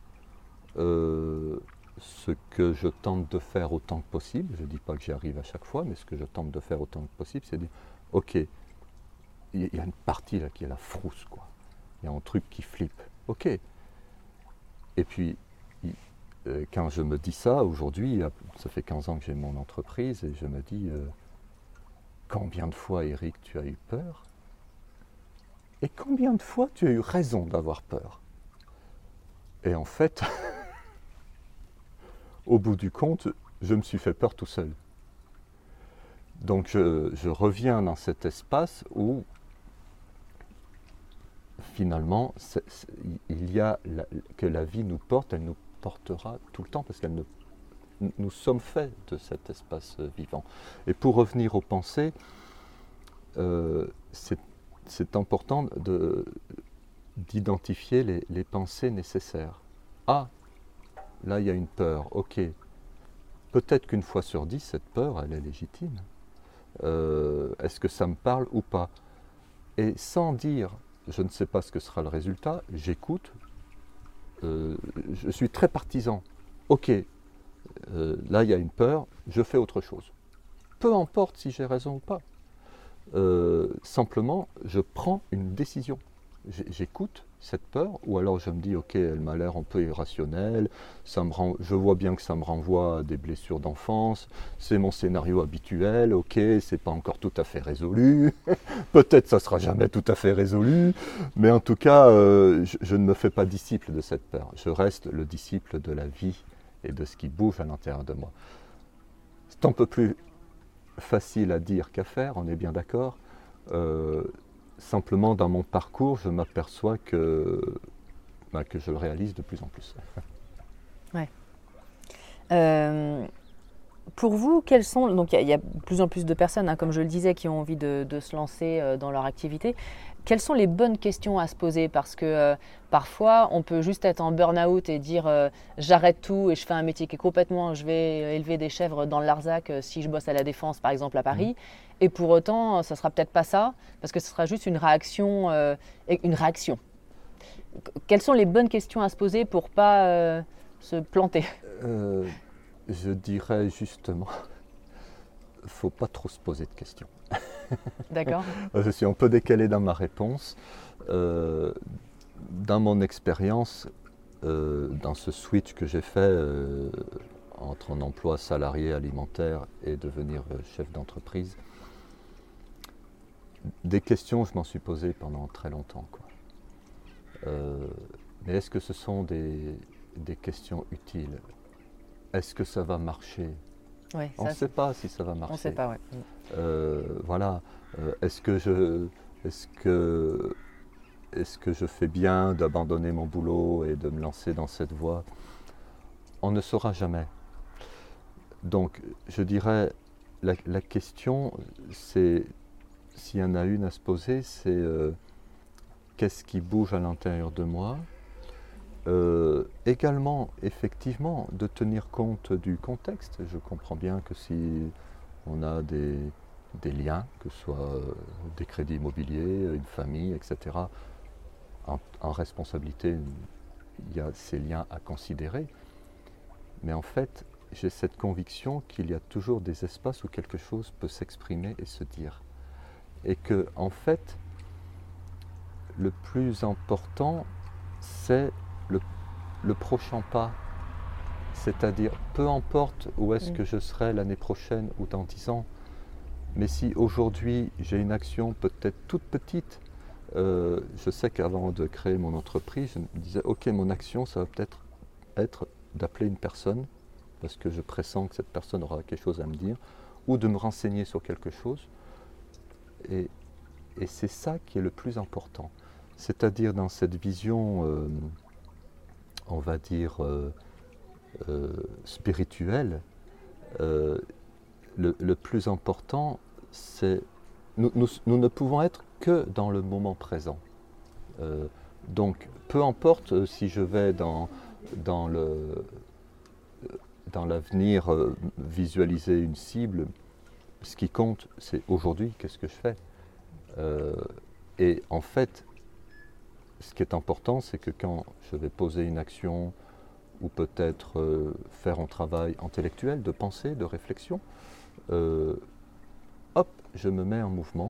ce que je tente de faire autant que possible, je ne dis pas que j'y arrive à chaque fois, mais ce que je tente de faire autant que possible, c'est de dire, ok, il y a une partie là qui est la frousse, quoi. Il y a un truc qui flippe, ok. Et puis, euh, quand je me dis ça, aujourd'hui, ça fait 15 ans que j'ai mon entreprise, et je me dis, euh, combien de fois, Eric, tu as eu peur? Et combien de fois tu as eu raison d'avoir peur? Et en fait, (laughs) au bout du compte, je me suis fait peur tout seul. Donc je, reviens dans cet espace où finalement il y a que la vie nous porte, elle nous portera tout le temps parce qu'elle nous, sommes faits de cet espace vivant. Et pour revenir aux pensées, euh, c'est important de- d'identifier les, les pensées nécessaires. Ah, là il y a une peur, ok. peut-être qu'une fois sur dix, cette peur, elle est légitime. Euh, est-ce que ça me parle ou pas? Et sans dire, je ne sais pas ce que sera le résultat, j'écoute, euh, je suis très partisan. Ok, euh, là il y a une peur, je fais autre chose. Peu importe si j'ai raison ou pas. simplement, je prends une décision. J'écoute, cette peur, ou alors je me dis ok elle m'a l'air un peu irrationnelle, ça me je vois bien que ça me renvoie à des blessures d'enfance, c'est mon scénario habituel, ok c'est pas encore tout à fait résolu, (laughs) peut-être ça sera jamais tout à fait résolu, mais en tout cas euh, je, ne me fais pas disciple de cette peur, je reste le disciple de la vie et de ce qui bouge à l'intérieur de moi. C'est un peu plus facile à dire qu'à faire, on est bien d'accord. Euh, simplement dans mon parcours, je m'aperçois que, bah, que je le réalise de plus en plus. (laughs) ouais. Euh, pour vous, quels sont. Donc, il y, a de plus en plus de personnes, hein, comme je le disais, qui ont envie de, se lancer euh, dans leur activité. Quelles sont les bonnes questions à se poser? Parce que euh, parfois, on peut juste être en burn-out et dire j'arrête tout et je fais un métier qui est complètement. Je vais élever des chèvres dans le Larzac si je bosse à la Défense, par exemple, à Paris. Mmh. Et pour autant, ça sera peut-être pas ça, parce que ce sera juste une réaction. Euh, une réaction. Quelles sont les bonnes questions à se poser pour pas euh, se planter? Euh, Je dirais justement, (laughs) faut pas trop se poser de questions. (laughs) D'accord. je suis un peu décalé dans ma réponse. dans mon expérience, dans ce switch que j'ai fait entre un emploi salarié alimentaire et devenir chef d'entreprise, des questions, je m'en suis posé pendant très longtemps. Quoi. Euh, mais est-ce que ce sont des, questions utiles? Est-ce que ça va marcher? On ne sait pas si ça va marcher. On ne sait pas, oui. Euh, voilà. Euh, est-ce que je, est-ce que, est-ce que je fais bien d'abandonner mon boulot et de me lancer dans cette voie? On ne saura jamais. Donc, je dirais, la question, c'est s'il y en a une à se poser, c'est euh, qu'est-ce qui bouge à l'intérieur de moi? Euh, Également, effectivement, de tenir compte du contexte. Je comprends bien que si on a des, liens, que ce soit euh, des crédits immobiliers, une famille, etc., en, responsabilité, il y a ces liens à considérer. Mais en fait, j'ai cette conviction qu'il y a toujours des espaces où quelque chose peut s'exprimer et se dire et que en fait le plus important c'est le, prochain pas. C'est-à-dire peu importe où est-ce que je serai l'année prochaine ou dans dix ans mais si aujourd'hui j'ai une action peut-être toute petite euh, je sais qu'avant de créer mon entreprise je me disais ok mon action ça va peut-être être d'appeler une personne parce que je pressens que cette personne aura quelque chose à me dire ou de me renseigner sur quelque chose et, c'est ça qui est le plus important. C'est-à-dire dans cette vision, euh, on va dire, euh, euh, spirituelle, le, plus important, c'est... Nous, ne pouvons être que dans le moment présent. donc, peu importe si je vais dans, dans l'avenir visualiser une cible, ce qui compte, c'est aujourd'hui, qu'est-ce que je fais euh, Et en fait, ce qui est important, c'est que quand je vais poser une action ou peut-être euh, faire un travail intellectuel, de pensée, de réflexion, euh, hop, je me mets en mouvement.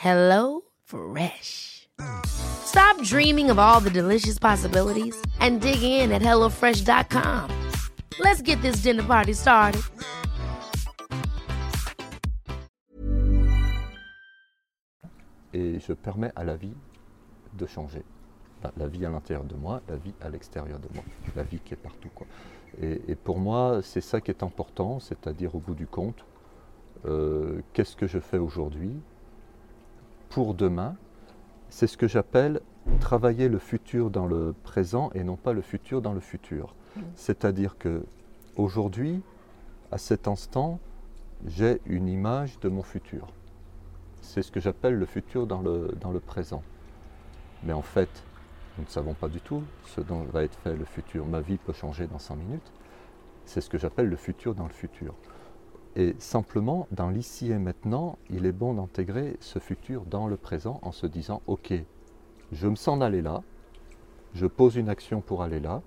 Hello Fresh. Stop dreaming of all the delicious possibilities and dig in at HelloFresh.com. Let's get this dinner party started. Et je permets à la vie de changer. La vie à l'intérieur de moi, la vie à l'extérieur de moi, la vie qui est partout. Quoi. Et, et pour moi, c'est ça qui est important, c'est-à-dire au bout du compte, euh, qu'est-ce que je fais aujourd'hui pour demain C'est ce que j'appelle travailler le futur dans le présent et non pas le futur dans le futur. C'est-à-dire que aujourd'hui, à cet instant, j'ai une image de mon futur. C'est ce que j'appelle le futur dans le, dans le présent. Mais en fait, nous ne savons pas du tout ce dont va être fait le futur. Ma vie peut changer dans 100 minutes. C'est ce que j'appelle le futur dans le futur. Et simplement, dans l'ici et maintenant, il est bon d'intégrer ce futur dans le présent en se disant, OK, je me sens d'aller là, je pose une action pour aller là,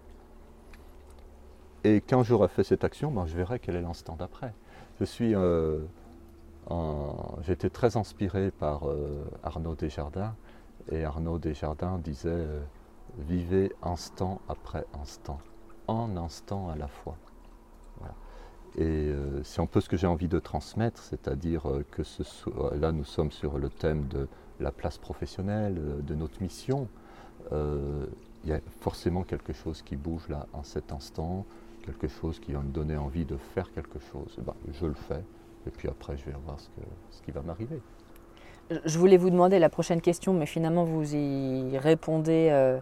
et quand j'aurai fait cette action, ben, je verrai quel est l'instant d'après. Je suis, euh, en- été très inspiré par euh, Arnaud Desjardins, et Arnaud Desjardins disait euh, Vivez instant après instant, un instant à la fois. Et euh, c'est un peu ce que j'ai envie de transmettre, c'est-à-dire euh, que là nous sommes sur le thème de la place professionnelle, euh, de notre mission. Euh, Il y a forcément quelque chose qui bouge là en cet instant, quelque chose qui va me donner envie de faire quelque chose. Eh ben, je le fais, et puis après je vais voir ce, que- ce qui va m'arriver. Je voulais vous demander la prochaine question, mais finalement vous y répondez. euh,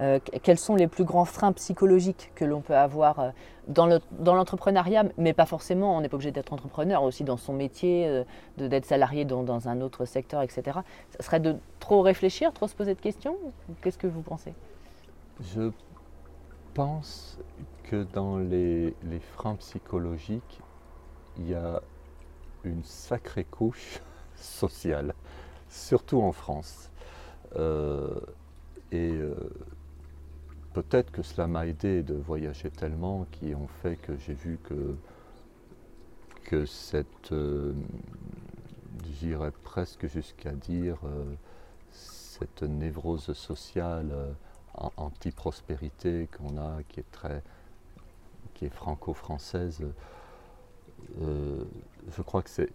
euh, quels sont les plus grands freins psychologiques que l'on peut avoir euh, dans le- dans l'entrepreneuriat, mais pas forcément, on n'est pas obligé d'être entrepreneur, aussi dans son métier, d'être salarié dans, un autre secteur, etc. Ça serait de trop réfléchir, trop se poser de questions? Qu'est-ce que vous pensez? Je pense que dans les freins psychologiques, il y a une sacrée couche (laughs) sociale, surtout en France. Euh, et euh, peut-être que cela m'a aidé de voyager tellement qui ont fait que j'ai vu que, que cette, euh, j'irais presque jusqu'à dire, cette névrose sociale an- anti-prospérité qu'on a, qui est très, qui est franco-française, je crois que c'est,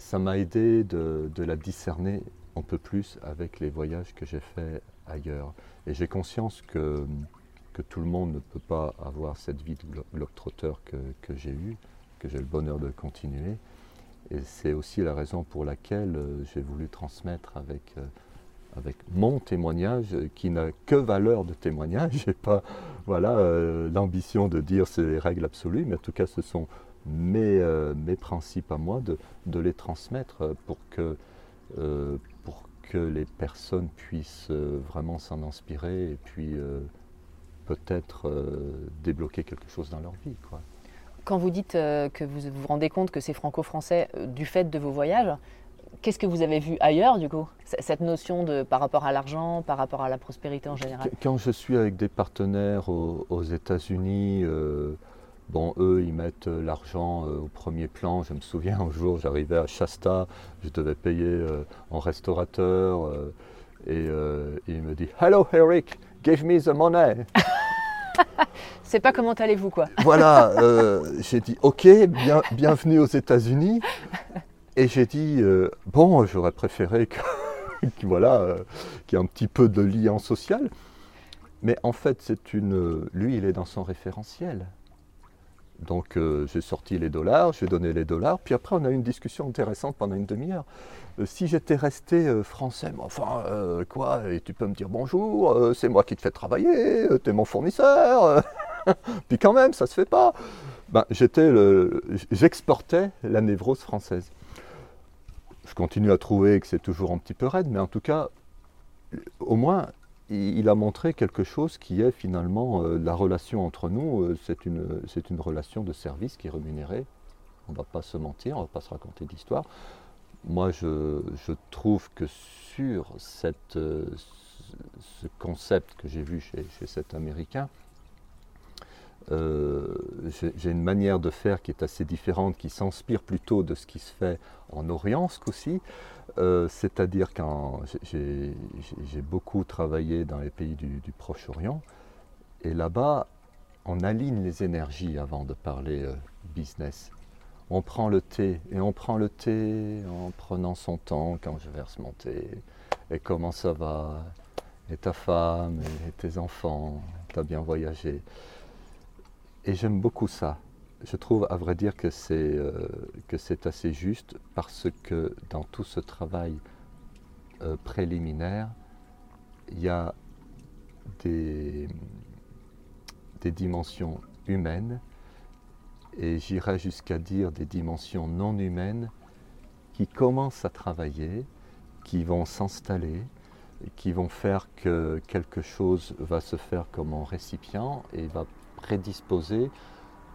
ça m'a aidé de, la discerner un peu plus avec les voyages que j'ai faits ailleurs. Et j'ai conscience que, que tout le monde ne peut pas avoir cette vie de glo- globe-trotteur que, que j'ai eue, que j'ai le bonheur de continuer. Et c'est aussi la raison pour laquelle euh, j'ai voulu transmettre avec, euh, avec mon témoignage, euh, qui n'a que valeur de témoignage, (laughs) et pas voilà, l'ambition de dire c'est les règles absolues, mais en tout cas ce sont mes, euh, mes principes à moi, de, de les transmettre pour que, euh, pour que les personnes puissent euh, vraiment s'en inspirer et puis peut-être débloquer quelque chose dans leur vie. Quoi. Quand vous dites que vous vous rendez compte que c'est franco-français du fait de vos voyages, qu'est-ce que vous avez vu ailleurs du coup? Cette notion de par rapport à l'argent, par rapport à la prospérité en général? Qu- Quand je suis avec des partenaires aux, aux États-Unis, euh, bon, eux, ils mettent euh, l'argent euh, au premier plan. Je me souviens, un jour, j'arrivais à Shasta, je devais payer euh, en restaurateur, euh, et il me dit Hello, Eric, give me the money. (laughs) C'est pas comment allez-vous quoi (laughs) voilà, j'ai dit Ok, bien, bienvenue aux États-Unis. Et j'ai dit Bon, j'aurais préféré que, (laughs) voilà, qu'il y ait un petit peu de lien social. Mais en fait, c'est une. Lui, il est dans son référentiel. Donc, euh, j'ai sorti les dollars, j'ai donné les dollars, puis après, on a eu une discussion intéressante pendant une demi-heure. Euh, si j'étais resté euh, français, mais enfin, quoi, et tu peux me dire bonjour, c'est moi qui te fais travailler, t'es mon fournisseur, (laughs) puis quand même, ça se fait pas. Ben, j'étais j'exportais la névrose française. je continue à trouver que c'est toujours un petit peu raide, mais en tout cas, au moins, il a montré quelque chose qui est finalement euh, la relation entre nous, euh, c'est une, une relation de service qui est rémunérée. On ne va pas se mentir, on ne va pas se raconter d'histoire. Moi, je, trouve que sur cette, euh, ce concept que j'ai vu chez, chez, cet Américain, j'ai une manière de faire qui est assez différente, qui s'inspire plutôt de ce qui se fait en Orient, ce coup-ci. Euh, c'est-à-dire quand j'ai beaucoup travaillé dans les pays du, Proche-Orient, et là-bas, on aligne les énergies avant de parler euh, business. On prend le thé, et on prend le thé en prenant son temps quand je verse mon thé. Et comment ça va? Et ta femme? Et tes enfants? T'as bien voyagé. Et j'aime beaucoup ça je trouve à vrai dire que c'est euh, assez juste parce que dans tout ce travail euh, préliminaire, il y a des, des dimensions humaines et j'irais jusqu'à dire des dimensions non humaines qui commencent à travailler, qui vont s'installer, qui vont faire que quelque chose va se faire comme un récipient et va prédisposer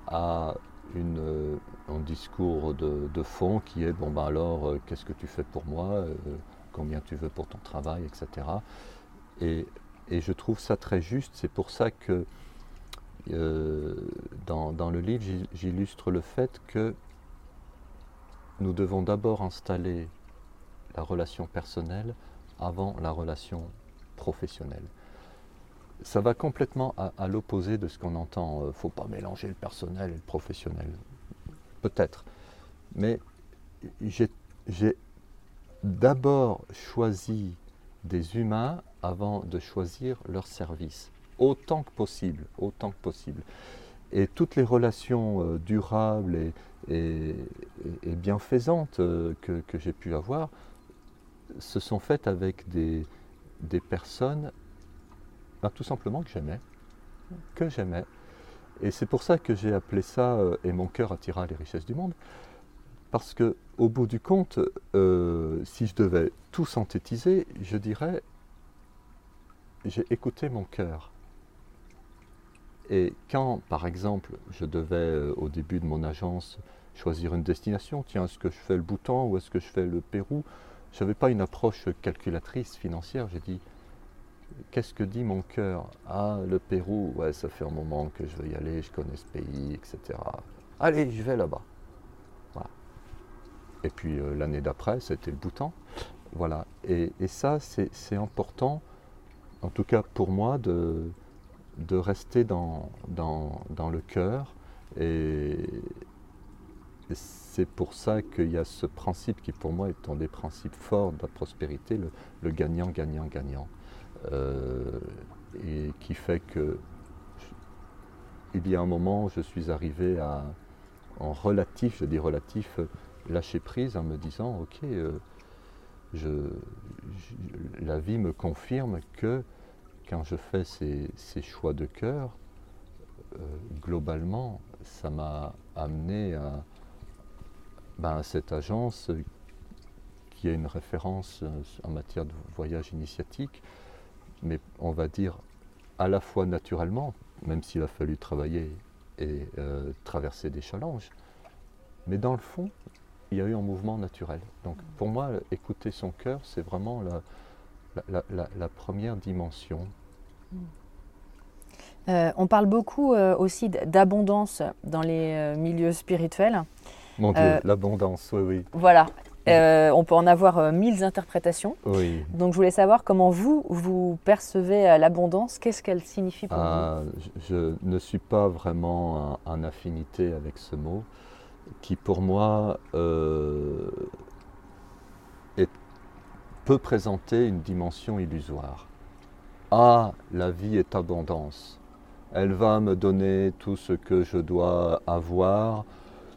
à euh, un discours de, fond qui est bon ben alors euh, qu'est-ce que tu fais pour moi, euh, combien tu veux pour ton travail, etc. Et, je trouve ça très juste. C'est pour ça que dans, le livre j'illustre le fait que nous devons d'abord installer la relation personnelle avant la relation professionnelle ça va complètement à, l'opposé de ce qu'on entend. Il euh, ne faut pas mélanger le personnel et le professionnel. Peut-être. Mais j'ai d'abord choisi des humains avant de choisir leur service. Autant que possible. Autant que possible. Et toutes les relations euh, durables et, bienfaisantes euh, que, j'ai pu avoir se sont faites avec des personnes ben, tout simplement que j'aimais, que j'aimais. Et c'est pour ça que j'ai appelé ça euh, Et mon cœur attira les richesses du monde. Parce que, au bout du compte, euh, si je devais tout synthétiser, je dirais j'ai écouté mon cœur. Et quand, par exemple, je devais, euh, au début de mon agence, choisir une destination, tiens, est-ce que je fais le Bhoutan ou est-ce que je fais le Pérou Je n'avais pas une approche calculatrice financière. J'ai dit, Qu'est-ce que dit mon cœur? Ah, le Pérou, ouais, ça fait un moment que je veux y aller, je connais ce pays, etc. Allez, je vais là-bas. Et puis euh, l'année d'après, c'était le Bhoutan. Voilà. Et, ça, c'est important, en tout cas pour moi, de, rester dans, le cœur. Et, c'est pour ça qu'il y a ce principe qui, pour moi, est un des principes forts de la prospérité, le gagnant, gagnant, gagnant. Euh, et qui fait que il y a un moment, je suis arrivé à, en relatif, je dis relatif, lâcher prise en me disant, ok, euh, je, la vie me confirme que quand je fais ces, choix de cœur, euh, globalement, ça m'a amené à, ben, à, cette agence qui est une référence en matière de voyage initiatique, mais on va dire à la fois naturellement, même s'il a fallu travailler et euh, traverser des challenges, mais dans le fond, il y a eu un mouvement naturel. Donc pour moi, écouter son cœur, c'est vraiment la, première dimension. Euh, on parle beaucoup euh, aussi d'abondance dans les milieux spirituels. Mon Dieu, l'abondance, oui, oui. Voilà. Euh, on peut en avoir euh, mille interprétations. Donc je voulais savoir comment vous, vous percevez euh, l'abondance, qu'est-ce qu'elle signifie pour ah, vous? je, ne suis pas vraiment en, affinité avec ce mot, qui pour moi peut présenter une dimension illusoire. Ah, la vie est abondance. Elle va me donner tout ce que je dois avoir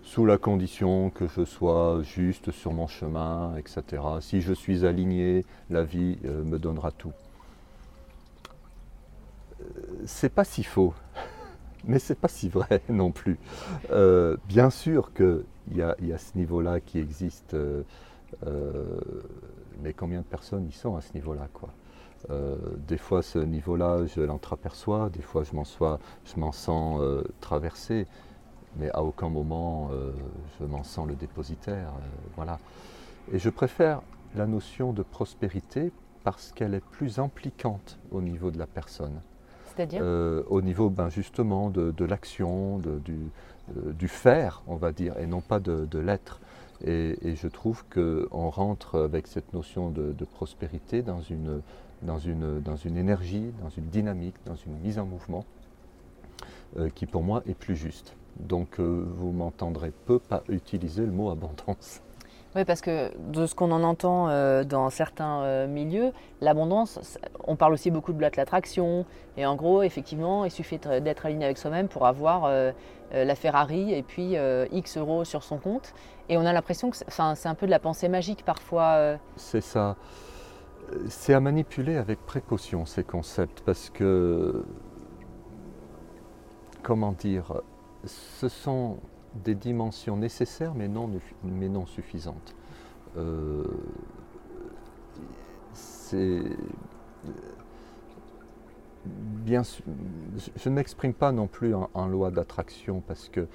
sous la condition que je sois juste sur mon chemin, etc. Si je suis aligné, la vie euh, me donnera tout. Euh, c'est pas si faux, (laughs) mais c'est pas si vrai (laughs) non plus. Euh, bien sûr qu'il y, a ce niveau-là qui existe mais combien de personnes y sont à ce niveau-là des fois, ce niveau-là, je l'entreaperçois, des fois, je m'en, je m'en sens traversé, mais à aucun moment, je m'en sens le dépositaire. voilà. Et je préfère la notion de prospérité parce qu'elle est plus impliquante au niveau de la personne. C'est-à-dire euh, Au niveau ben, justement de, l'action, du, euh, du, faire, on va dire, et non pas de, l'être. Et, je trouve qu'on rentre avec cette notion de, prospérité dans une, dans, une, dans une énergie, dans une dynamique, dans une mise en mouvement euh, qui pour moi est plus juste. Donc vous m'entendrez peu pas utiliser le mot abondance. Oui, parce que de ce qu'on en entend euh, dans certains euh, milieux, l'abondance, on parle aussi beaucoup de l'attraction. Et en gros, effectivement, il suffit d'être aligné avec soi-même pour avoir euh, la Ferrari et puis X euros sur son compte. Et on a l'impression que c'est un peu de la pensée magique parfois. C'est ça. C'est à manipuler avec précaution ces concepts parce que, comment dire, ce sont des dimensions nécessaires mais non, suffisantes. Euh, bien je ne m'exprime pas non plus en, loi d'attraction parce que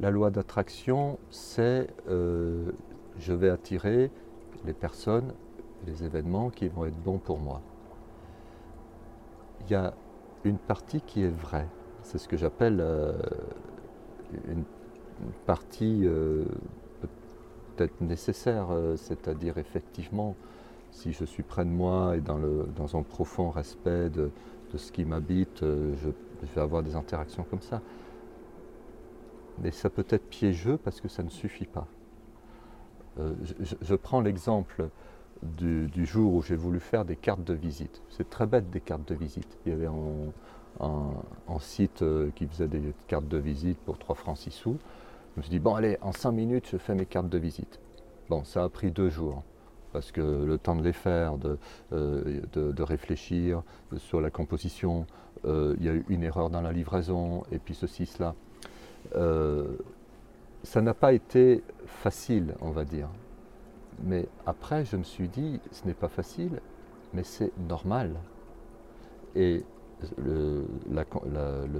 la loi d'attraction c'est euh, je vais attirer les personnes, les événements qui vont être bons pour moi. Il y a une partie qui est vraie, c'est ce que j'appelle euh, une partie euh, peut-être nécessaire, euh, c'est-à-dire effectivement, si je suis près de moi et dans, le, dans un profond respect de, ce qui m'habite, euh, je, vais avoir des interactions comme ça. Mais ça peut être piégeux parce que ça ne suffit pas. je, prends l'exemple du, jour où j'ai voulu faire des cartes de visite. C'est très bête des cartes de visite. Il y avait un, site qui faisait des cartes de visite pour 3 francs 6 sous. Je me suis dit, bon allez, en 5 minutes, je fais mes cartes de visite. Bon, ça a pris deux jours, parce que le temps de les faire, de, euh, réfléchir sur la composition, euh, il y a eu une erreur dans la livraison, et puis ceci, cela. Euh, ça n'a pas été facile, on va dire. Mais après, je me suis dit, ce n'est pas facile, mais c'est normal. Et le,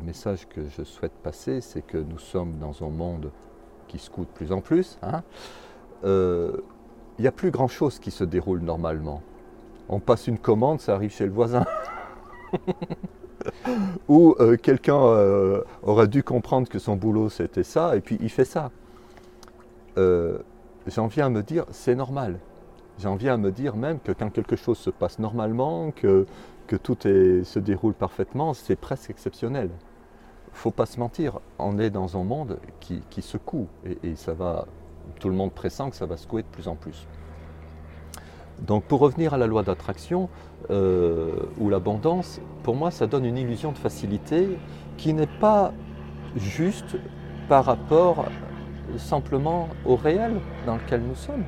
message que je souhaite passer, c'est que nous sommes dans un monde qui se coûte plus en plus. Il hein. euh, n'y a plus grand-chose qui se déroule normalement. On passe une commande, ça arrive chez le voisin. (laughs) Ou euh, quelqu'un euh, aurait dû comprendre que son boulot c'était ça, et puis il fait ça. J'en viens à me dire, c'est normal. J'en viens à me dire même que quand quelque chose se passe normalement, que que tout se déroule parfaitement, c'est presque exceptionnel. Faut pas se mentir, on est dans un monde qui, secoue et, ça va, tout le monde pressent que ça va secouer de plus en plus. Donc pour revenir à la loi d'attraction euh, ou l'abondance, pour moi ça donne une illusion de facilité qui n'est pas juste par rapport simplement au réel dans lequel nous sommes,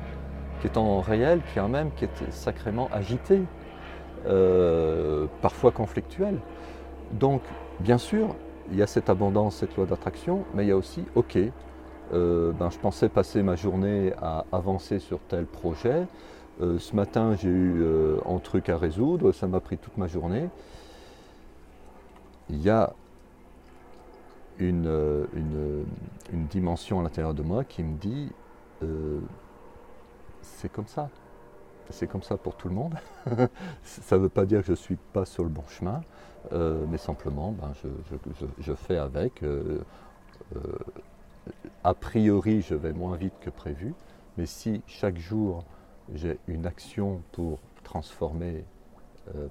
qui est un réel qui en même qui est sacrément agité, euh, parfois conflictuelle. Donc, bien sûr, il y a cette abondance, cette loi d'attraction, mais il y a aussi, ok, euh, ben, je pensais passer ma journée à avancer sur tel projet. Euh, ce matin, j'ai eu un truc à résoudre, ça m'a pris toute ma journée. Il y a une, une dimension à l'intérieur de moi qui me dit, c'est comme ça c'est comme ça pour tout le monde. (laughs) ça ne veut pas dire que je ne suis pas sur le bon chemin, euh, mais simplement, ben, je, fais avec. Euh, euh, a priori, je vais moins vite que prévu, mais si chaque jour j'ai une action pour transformer,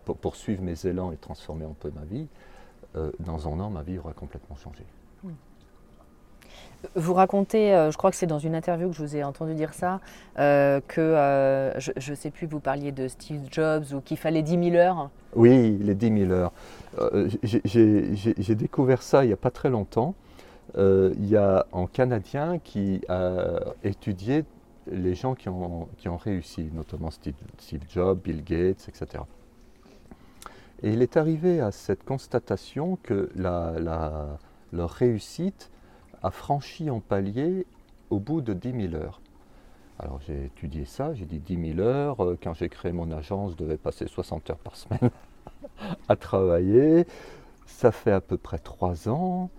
pour poursuivre mes élans et transformer un peu ma vie, dans un an, ma vie aura complètement changé. Vous racontez, euh, je crois que c'est dans une interview que je vous ai entendu dire ça, euh, que euh, je ne sais plus, vous parliez de Steve Jobs ou qu'il fallait 10 000 heures. Oui, les 10 000 heures. J'ai découvert ça il n'y a pas très longtemps. il y a un Canadien qui a étudié les gens qui ont, qui ont réussi, notamment Steve, Jobs, Bill Gates, etc. Et il est arrivé à cette constatation que la, leur réussite franchi en palier au bout de 10 000 heures. Alors j'ai étudié ça, j'ai dit 10 000 heures. Euh, Quand j'ai créé mon agence, je devais passer 60 heures par semaine (laughs) à travailler. Ça fait à peu près 3 ans.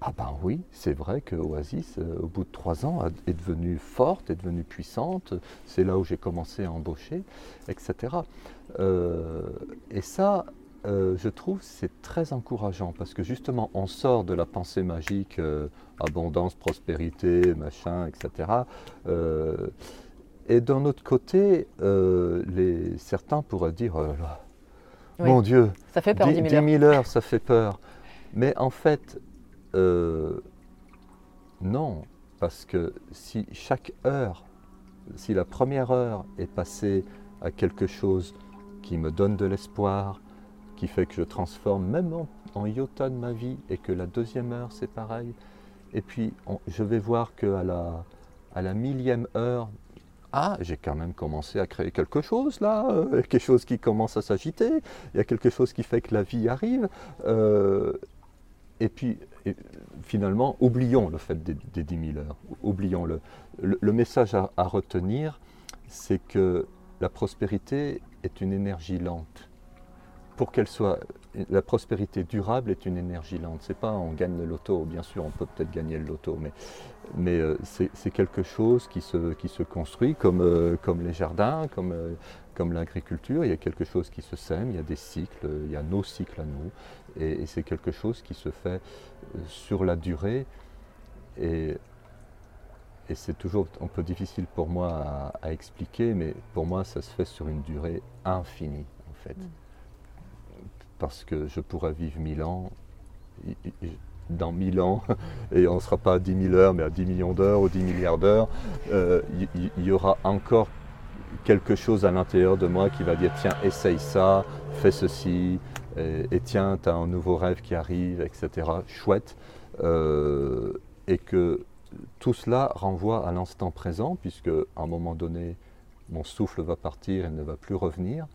Ah ben oui, c'est vrai que Oasis, euh, au bout de 3 ans, est devenue forte, est devenue puissante. C'est là où j'ai commencé à embaucher, etc. Euh, et ça, euh, je trouve, c'est très encourageant parce que justement, on sort de la pensée magique, euh, abondance, prospérité, machin, etc. Euh, et d'un autre côté, les, certains pourraient dire, oh là Oui. mon Dieu, Ça fait peur, 10 000 heures. 10 000 heures, ça fait peur. Mais en fait, non, parce que si chaque heure, si la première heure est passée à quelque chose qui me donne de l'espoir, qui fait que je transforme même en, en iota de ma vie, et que la deuxième heure c'est pareil, et puis je vais voir qu'à la, à la millième heure, ah, j'ai quand même commencé à créer quelque chose là, euh, quelque chose qui commence à s'agiter, il y a quelque chose qui fait que la vie arrive. euh, et puis, finalement, oublions le fait des, des 10 000 heures. Oublions-le. Le, message à retenir, c'est que la prospérité est une énergie lente. Pour qu'elle soit. La prospérité durable est une énergie lente. C'est pas on gagne le loto, bien sûr, on peut peut-être gagner le loto, mais, mais euh, c'est quelque chose qui se, qui se construit comme, euh, comme les jardins, comme, euh, comme l'agriculture. Il y a quelque chose qui se sème, il y a des cycles, il y a nos cycles à nous, et, c'est quelque chose qui se fait sur la durée. Et, et c'est toujours un peu difficile pour moi à, à expliquer, mais pour moi, ça se fait sur une durée infinie, en fait. Parce que je pourrais vivre mille ans, dans mille ans, (laughs) et on ne sera pas à 10 000 heures, mais à 10 millions d'heures ou 10 milliards d'heures, euh, il il y aura encore quelque chose à l'intérieur de moi qui va dire tiens, essaye ça, fais ceci, et, et tiens, tu as un nouveau rêve qui arrive, etc. Chouette. Euh, et que tout cela renvoie à l'instant présent, puisque à un moment donné, mon souffle va partir et ne va plus revenir.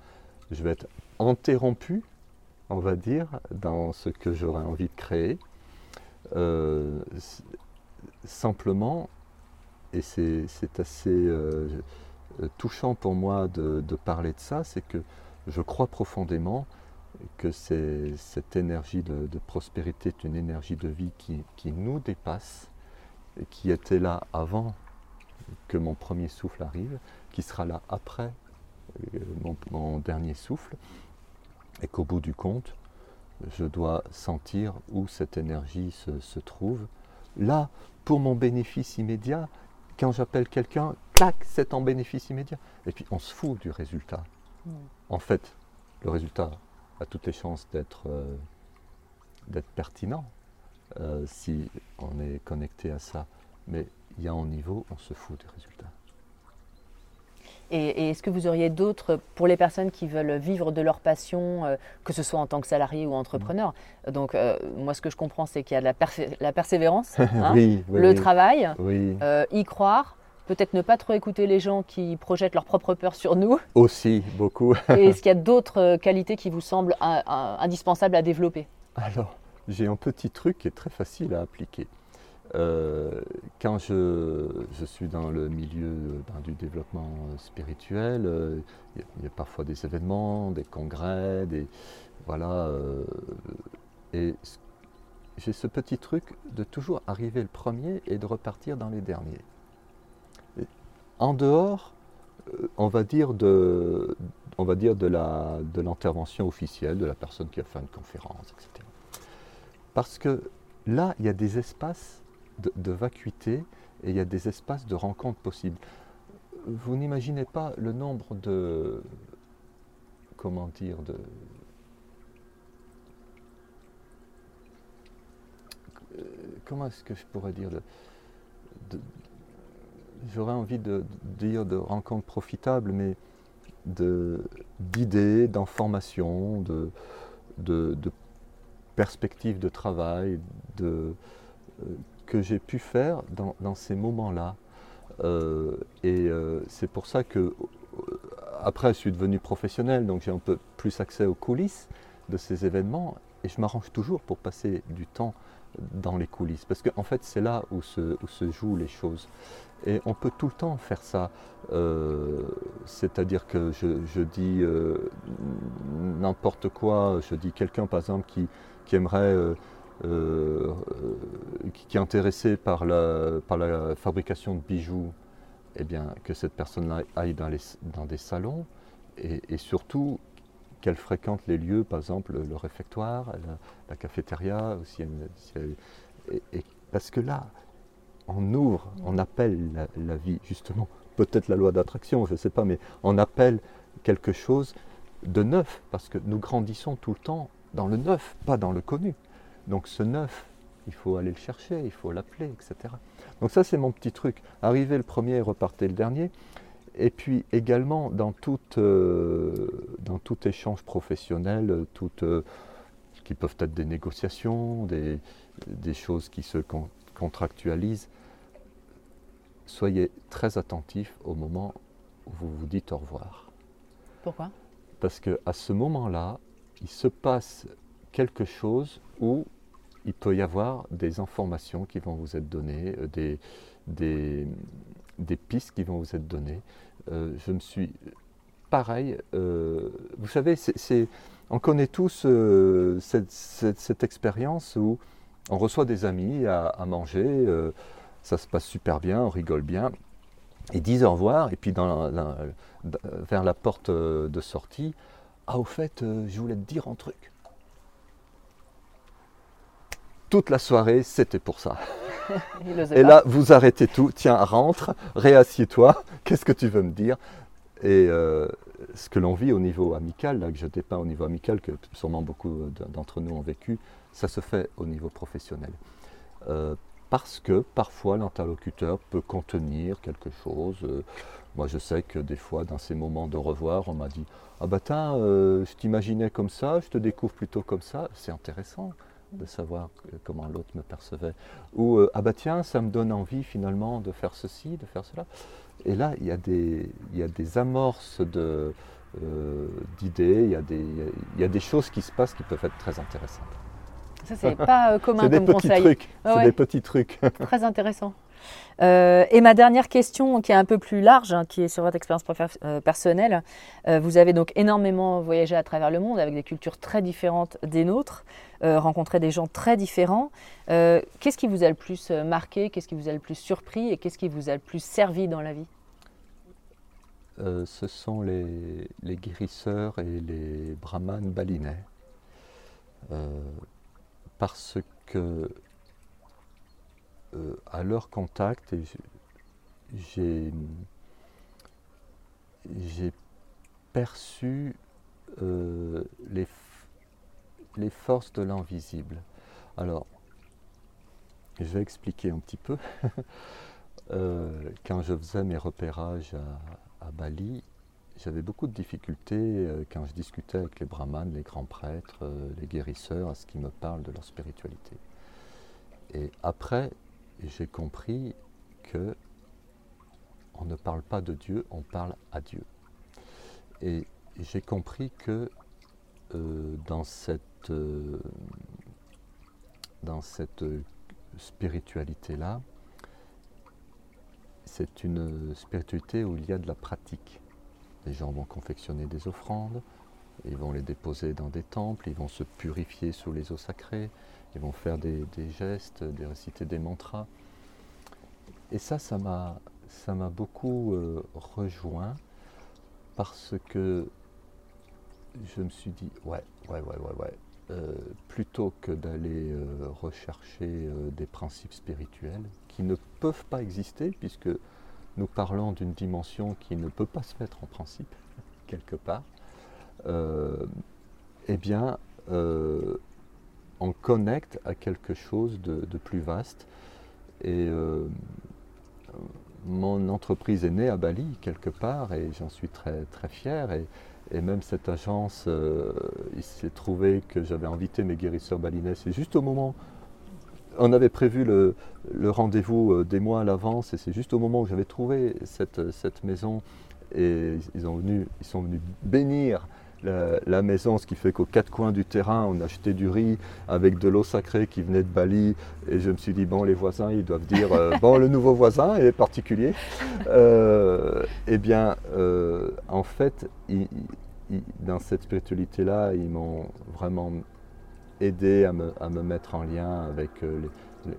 Je vais être interrompu, on va dire, dans ce que j'aurais envie de créer. Euh, simplement, et c'est assez euh, touchant pour moi de, parler de ça, c'est que je crois profondément que cette énergie de, prospérité est une énergie de vie qui, nous dépasse, qui était là avant que mon premier souffle arrive, qui sera là après euh, mon dernier souffle, et qu'au bout du compte, je dois sentir où cette énergie se, se trouve. Là, pour mon bénéfice immédiat, quand j'appelle quelqu'un, clac, c'est en bénéfice immédiat. Et puis on se fout du résultat. En fait, le résultat a toutes les chances d'être euh, d'être pertinent euh, si on est connecté à ça. Mais il y a un niveau, on se fout du résultat. Et, et est-ce que vous auriez d'autres, pour les personnes qui veulent vivre de leur passion, euh, que ce soit en tant que salarié ou entrepreneur Donc, euh, moi, ce que je comprends, c'est qu'il y a de la, persé- la persévérance, (laughs) hein, oui, oui, le oui. travail, euh, y croire, peut-être ne pas trop écouter les gens qui projettent leur propre peur sur nous. aussi beaucoup. (laughs) Et est-ce qu'il y a (laughs) d'autres qualités qui vous semblent in- in- indispensables à développer? Alors, j'ai un petit truc qui est très facile à appliquer. Euh, quand je, je suis dans le milieu ben, du développement euh, spirituel, euh, il y a- parfois des événements, des congrès, des voilà, et j'ai ce petit truc de toujours arriver le premier et de repartir dans les derniers. En dehors, on va dire de, on va dire de de l'intervention officielle de la personne qui a fait une conférence, etc. Parce que là, il y a des espaces de, vacuité et il y a des espaces de rencontres possibles. Vous n'imaginez pas le nombre de. Comment dire de, Euh, Comment est-ce que je pourrais dire de- J'aurais envie de, dire de rencontres profitables, mais d'idées, d'informations, de, de, de perspectives de travail, de, euh, que j'ai pu faire dans, ces moments-là. Euh, et euh, c'est pour ça que, euh, après, je suis devenu professionnel, donc j'ai un peu plus accès aux coulisses de ces événements, et je m'arrange toujours pour passer du temps dans les coulisses. Parce qu'en fait, c'est là où se, où se, jouent les choses. Et on peut tout le temps faire ça. C'est-à-dire que je, je dis n'importe quoi. Je dis quelqu'un, par exemple, qui, qui aimerait. Euh, qui est intéressé par la, fabrication de bijoux, eh bien, que cette personne-là aille dans, des salons et, surtout qu'elle fréquente les lieux, par exemple le réfectoire, la, cafétéria, parce que là, on ouvre, on appelle la vie, justement, peut-être la loi d'attraction, je ne sais pas, mais on appelle quelque chose de neuf, parce que nous grandissons tout le temps dans le neuf, pas dans le connu. Donc ce neuf, il faut aller le chercher, il faut l'appeler, etc. Donc ça, c'est mon petit truc. Arriver le premier et repartir le dernier. Et puis également dans tout, euh, dans tout échange professionnel, tout, euh, qui peuvent être des négociations, des, des choses qui se con contractualisent, soyez très attentifs au moment où vous vous dites au revoir. Pourquoi? Parce qu'à ce moment-là, il se passe quelque chose où il peut y avoir des informations qui vont vous être données, euh, des, des, des pistes qui vont vous être données. Euh, je me suis pareil, euh, vous savez, on connaît tous cette, expérience où on reçoit des amis à, manger, ça se passe super bien, on rigole bien, ils disent au revoir, et puis dans la, vers la porte de sortie, ah au fait, je voulais te dire un truc. Toute la soirée, c'était pour ça. (laughs) Et là, vous arrêtez tout. Tiens, rentre, réassieds-toi. (laughs) Qu'est-ce que tu veux me dire? Et euh, ce que l'on vit au niveau amical, là, que je dépeins au niveau amical, que sûrement beaucoup d'entre nous ont vécu, ça se fait au niveau professionnel. Euh, parce que parfois l'interlocuteur peut contenir quelque chose. Euh, moi, je sais que des fois, dans ces moments de revoir, on m'a dit Ah bah tiens, euh, je t'imaginais comme ça, je te découvre plutôt comme ça. C'est intéressant de savoir comment l'autre me percevait. Ou euh, ah bah tiens, ça me donne envie finalement de faire ceci, de faire cela. Et là, il y a des, il y a des amorces de, euh, d'idées, il, y a des, il y a des choses qui se passent qui peuvent être très intéressantes. Ça, c'est pas euh, (laughs) commun comme conseil. Trucs. Ouais, c'est ouais. des petits trucs. (laughs) Très intéressant. Euh, et ma dernière question, qui est un peu plus large, hein, qui est sur votre expérience euh, personnelle. Euh, vous avez donc énormément voyagé à travers le monde avec des cultures très différentes des nôtres, euh, rencontré des gens très différents. Euh, qu'est-ce qui vous a le plus marqué, qu'est-ce qui vous a le plus surpris et qu'est-ce qui vous a le plus servi dans la vie? Euh, ce sont les, guérisseurs et les brahmanes balinais. Euh, parce que euh, à leur contact, j'ai perçu euh, les, les forces de l'invisible. Alors, je vais expliquer un petit peu. (laughs) euh, quand je faisais mes repérages à, Bali, j'avais beaucoup de difficultés euh, quand je discutais avec les brahmanes, les grands prêtres, euh, les guérisseurs, à ce qu'ils me parlent de leur spiritualité. Et après, j'ai compris que on ne parle pas de Dieu, on parle à Dieu. Et j'ai compris que dans cette, euh, dans cette spiritualité-là, c'est une spiritualité où il y a de la pratique. Les gens vont confectionner des offrandes, ils vont les déposer dans des temples, ils vont se purifier sous les eaux sacrées, ils vont faire des, des gestes, des réciter des mantras. Et ça, ça m'a, ça m'a beaucoup euh, rejoint parce que je me suis dit, ouais, ouais, ouais, ouais, ouais. Euh, plutôt que d'aller euh, rechercher euh, des principes spirituels qui ne peuvent pas exister puisque nous parlons d'une dimension qui ne peut pas se mettre en principe quelque part, eh bien, on connecte à quelque chose de, plus vaste. Et mon entreprise est née à Bali quelque part et j'en suis très très fier et même cette agence euh, il s'est trouvé que j'avais invité mes guérisseurs balinais. C'est juste au moment on avait prévu le, rendez-vous euh, des mois à l'avance et c'est juste au moment où j'avais trouvé cette, maison. Et ils sont venus bénir la, maison, ce qui fait qu'aux quatre coins du terrain, on achetait du riz avec de l'eau sacrée qui venait de Bali. Et je me suis dit, bon, les voisins, ils doivent dire, euh, bon, le nouveau voisin est particulier. (laughs) Euh, eh bien, euh, en fait, dans cette spiritualité-là, ils m'ont vraiment aidé à me, mettre en lien avec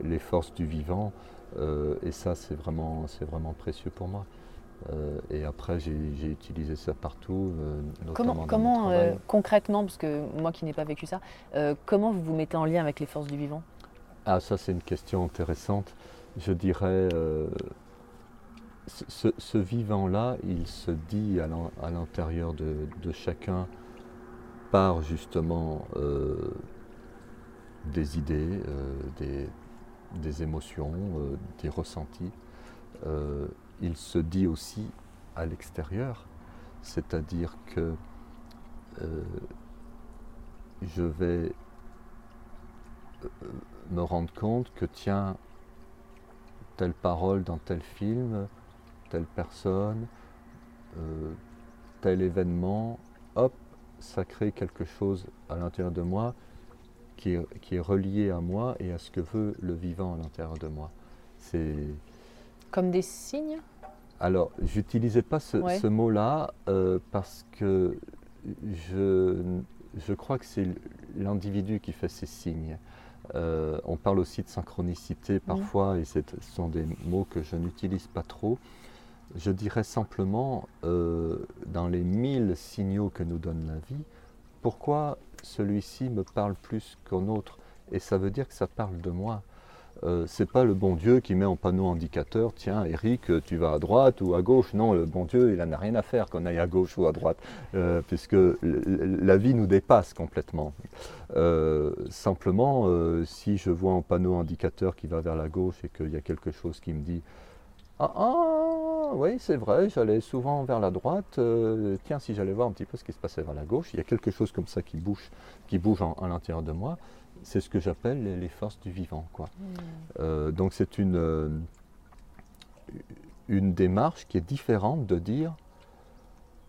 les, forces du vivant. et ça, c'est vraiment, vraiment précieux pour moi. Euh, et après, j'ai utilisé ça partout. Euh, comment, comment euh, concrètement, parce que moi qui n'ai pas vécu ça, comment vous vous mettez en lien avec les forces du vivant? Ah, ça c'est une question intéressante. Je dirais, ce, vivant-là, il se dit à l'intérieur de, chacun par justement des idées, des, des, émotions, des ressentis il se dit aussi à l'extérieur, c'est-à-dire que euh, je vais euh, me rendre compte que tiens, telle parole dans tel film, telle personne, euh, tel événement, hop, ça crée quelque chose à l'intérieur de moi qui est, qui est, relié à moi et à ce que veut le vivant à l'intérieur de moi. C'est comme des signes? Alors, j'utilisais pas ce, mot-là euh, parce que je, je crois que c'est l'individu qui fait ces signes. Euh, on parle aussi de synchronicité parfois, et ce sont des mots que je n'utilise pas trop. Je dirais simplement, euh, dans les mille signaux que nous donne la vie, pourquoi celui-ci me parle plus qu'un autre? Et ça veut dire que ça parle de moi. Euh, c'est pas le bon Dieu qui met en panneau indicateur, tiens Eric, tu vas à droite ou à gauche. Non, le bon Dieu, il n'en a rien à faire qu'on aille à gauche ou à droite, euh, puisque la vie nous dépasse complètement. Euh, simplement, si je vois un panneau indicateur qui va vers la gauche et qu'il y a quelque chose qui me dit ah, ah oui, c'est vrai, j'allais souvent vers la droite. tiens, si j'allais voir un petit peu ce qui se passait vers la gauche, il y a quelque chose comme ça qui bouge, qui bouge à l'intérieur de moi c'est ce que j'appelle les, forces du vivant. Quoi. Hmm. Euh, donc c'est une, euh, une démarche qui est différente de dire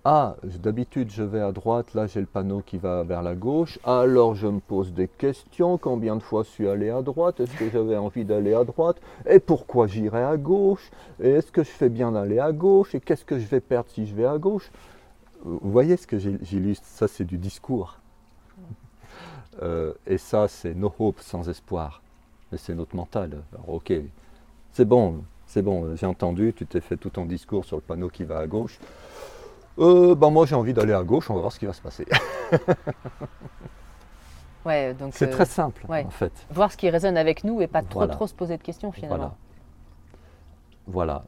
ah, d'habitude je vais à droite, là j'ai le panneau qui va vers la gauche, alors je me pose des questions, combien de fois je suis allé à droite, est-ce que j'avais envie d'aller à droite, et pourquoi j'irai à gauche, et est-ce que je fais bien d'aller à gauche, et qu'est-ce que je vais perdre si je vais à gauche Vous voyez ce que j'illustre, ça c'est du discours. Euh, et ça, c'est no hope, sans espoir. Mais c'est notre mental. Alors, ok, c'est bon, c'est bon, j'ai entendu, tu t'es fait tout ton discours sur le panneau qui va à gauche. Euh, ben moi, j'ai envie d'aller à gauche, on va voir ce qui va se passer. (laughs) ouais, donc c'est très euh, simple, en fait. Voir ce qui résonne avec nous et pas trop, trop se poser de questions, finalement. Voilà. Voilà,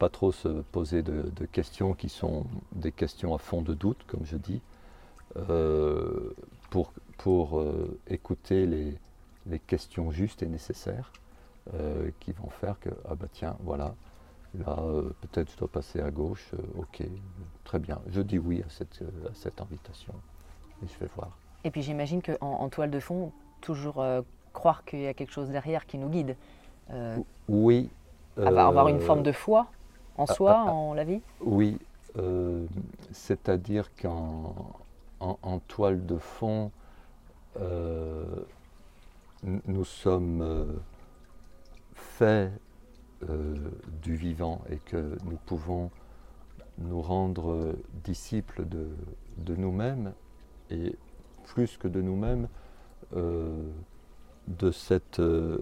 pas trop se poser de, de, questions qui sont des questions à fond de doute, comme je dis, pour pour euh, écouter les, questions justes et nécessaires euh, qui vont faire que, ah bah tiens, voilà, là, euh, peut-être je dois passer à gauche, ok, très bien, je dis oui à cette, à cette invitation et je vais voir. Et puis j'imagine qu'en en toile de fond, toujours croire qu'il y a quelque chose derrière qui nous guide. oui. avoir une forme de foi en ah, soi, ah, ah. en la vie Oui, c'est-à-dire qu'en en, toile de fond, euh, nous sommes euh, faits euh, du vivant et que nous pouvons nous rendre disciples de, nous-mêmes et plus que de nous-mêmes, de, cette, de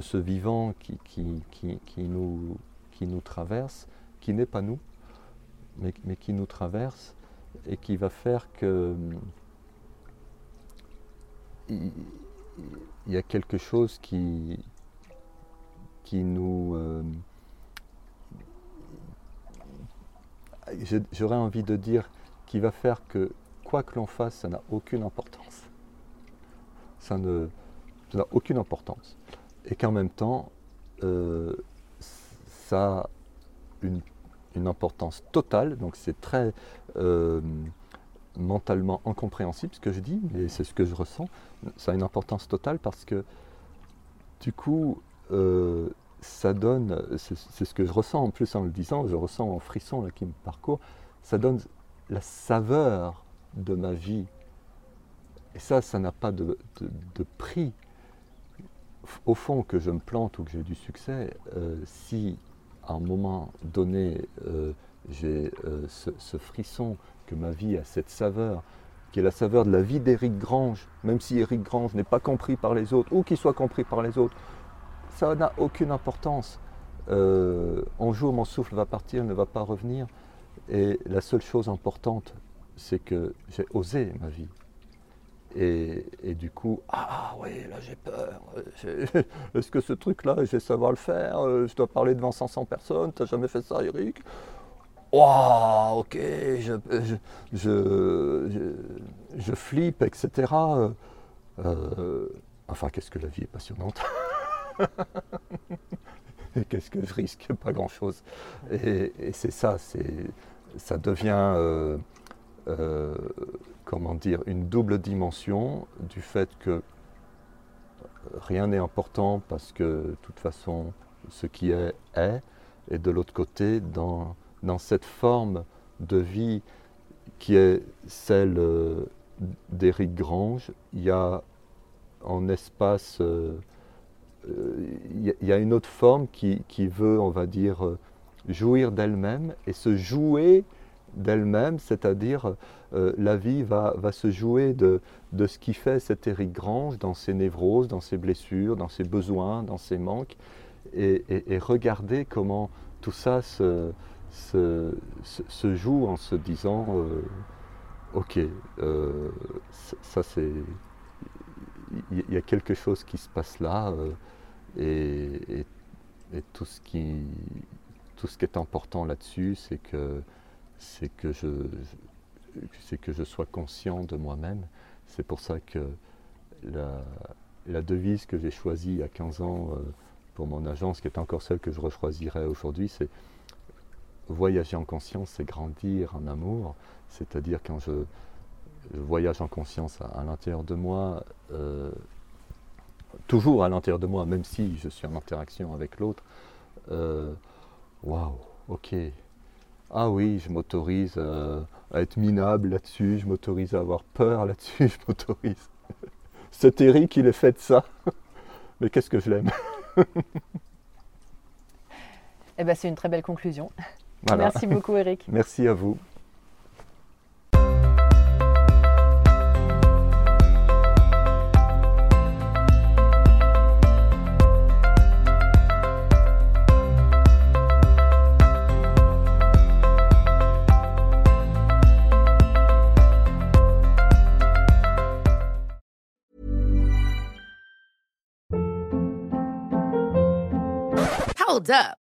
ce vivant qui, qui, nous, qui nous traverse, qui n'est pas nous, mais, mais, qui nous traverse et qui va faire que il, y a quelque chose qui, qui nous... Euh, j'aurais envie de dire qui va faire que quoi que l'on fasse, ça n'a aucune importance. Ça n'a aucune importance. Et qu'en même temps, euh, ça a une, importance totale. Donc c'est très... Euh, mentalement incompréhensible ce que je dis, mais c'est ce que je ressens. Ça a une importance totale parce que du coup, euh, ça donne, c'est ce que je ressens en plus en le disant, je ressens un frisson qui me parcourt, ça donne la saveur de ma vie. Et ça, ça n'a pas de, prix. Au fond, que je me plante ou que j'ai du succès, euh, si à un moment donné, euh, j'ai ce, frisson ma vie a cette saveur, qui est la saveur de la vie d'Éric Grange, même si Éric Grange n'est pas compris par les autres, ou qu'il soit compris par les autres, ça n'a aucune importance. Euh, un jour, mon souffle va partir, ne va pas revenir. Et la seule chose importante, c'est que j'ai osé ma vie. Et, du coup, ah oui, là j'ai peur. Est-ce que ce truc-là, je vais savoir le faire? Je dois parler devant 500 personnes. Tu n'as jamais fait ça, Eric Waouh, ok, je, je, flippe, etc. Euh, enfin, qu'est-ce que la vie est passionnante (laughs) Et qu'est-ce que je risque Pas grand-chose. Et, c'est ça, ça devient, euh, euh, dire, une double dimension du fait que rien n'est important parce que de toute façon, ce qui est, est. Et de l'autre côté, dans dans cette forme de vie qui est celle euh, d'Éric Grange, il y a en espace, euh, euh, il y a une autre forme qui, veut, on va dire, jouir d'elle-même. Et se jouer d'elle-même, c'est-à-dire la vie va, se jouer de, ce qui fait cet Éric Grange dans ses névroses, dans ses blessures, dans ses besoins, dans ses manques, et regarder comment tout ça se, se, joue en se disant euh, ok, euh, ça c'est. Il y, a quelque chose qui se passe là euh, et, tout, ce qui, tout ce qui est important là-dessus, c'est que, c'est que, je, c'est que je sois conscient de moi-même. C'est pour ça que la, devise que j'ai choisie a 15 ans pour mon agence, qui est encore celle que je rechoisirais aujourd'hui, c'est voyager en conscience, c'est grandir en amour. C'est-à-dire quand je, voyage en conscience à, l'intérieur de moi, euh, toujours à l'intérieur de moi, même si je suis en interaction avec l'autre, euh, waouh, ok. Ah oui, je m'autorise à, être minable là-dessus, je m'autorise à avoir peur là-dessus, (laughs) je m'autorise. C'est Eric, il est fait de ça. (laughs) Mais qu'est-ce que je l'aime? eh ben, c'est une très belle conclusion. Merci beaucoup Eric. (laughs) Merci à vous. Hold up.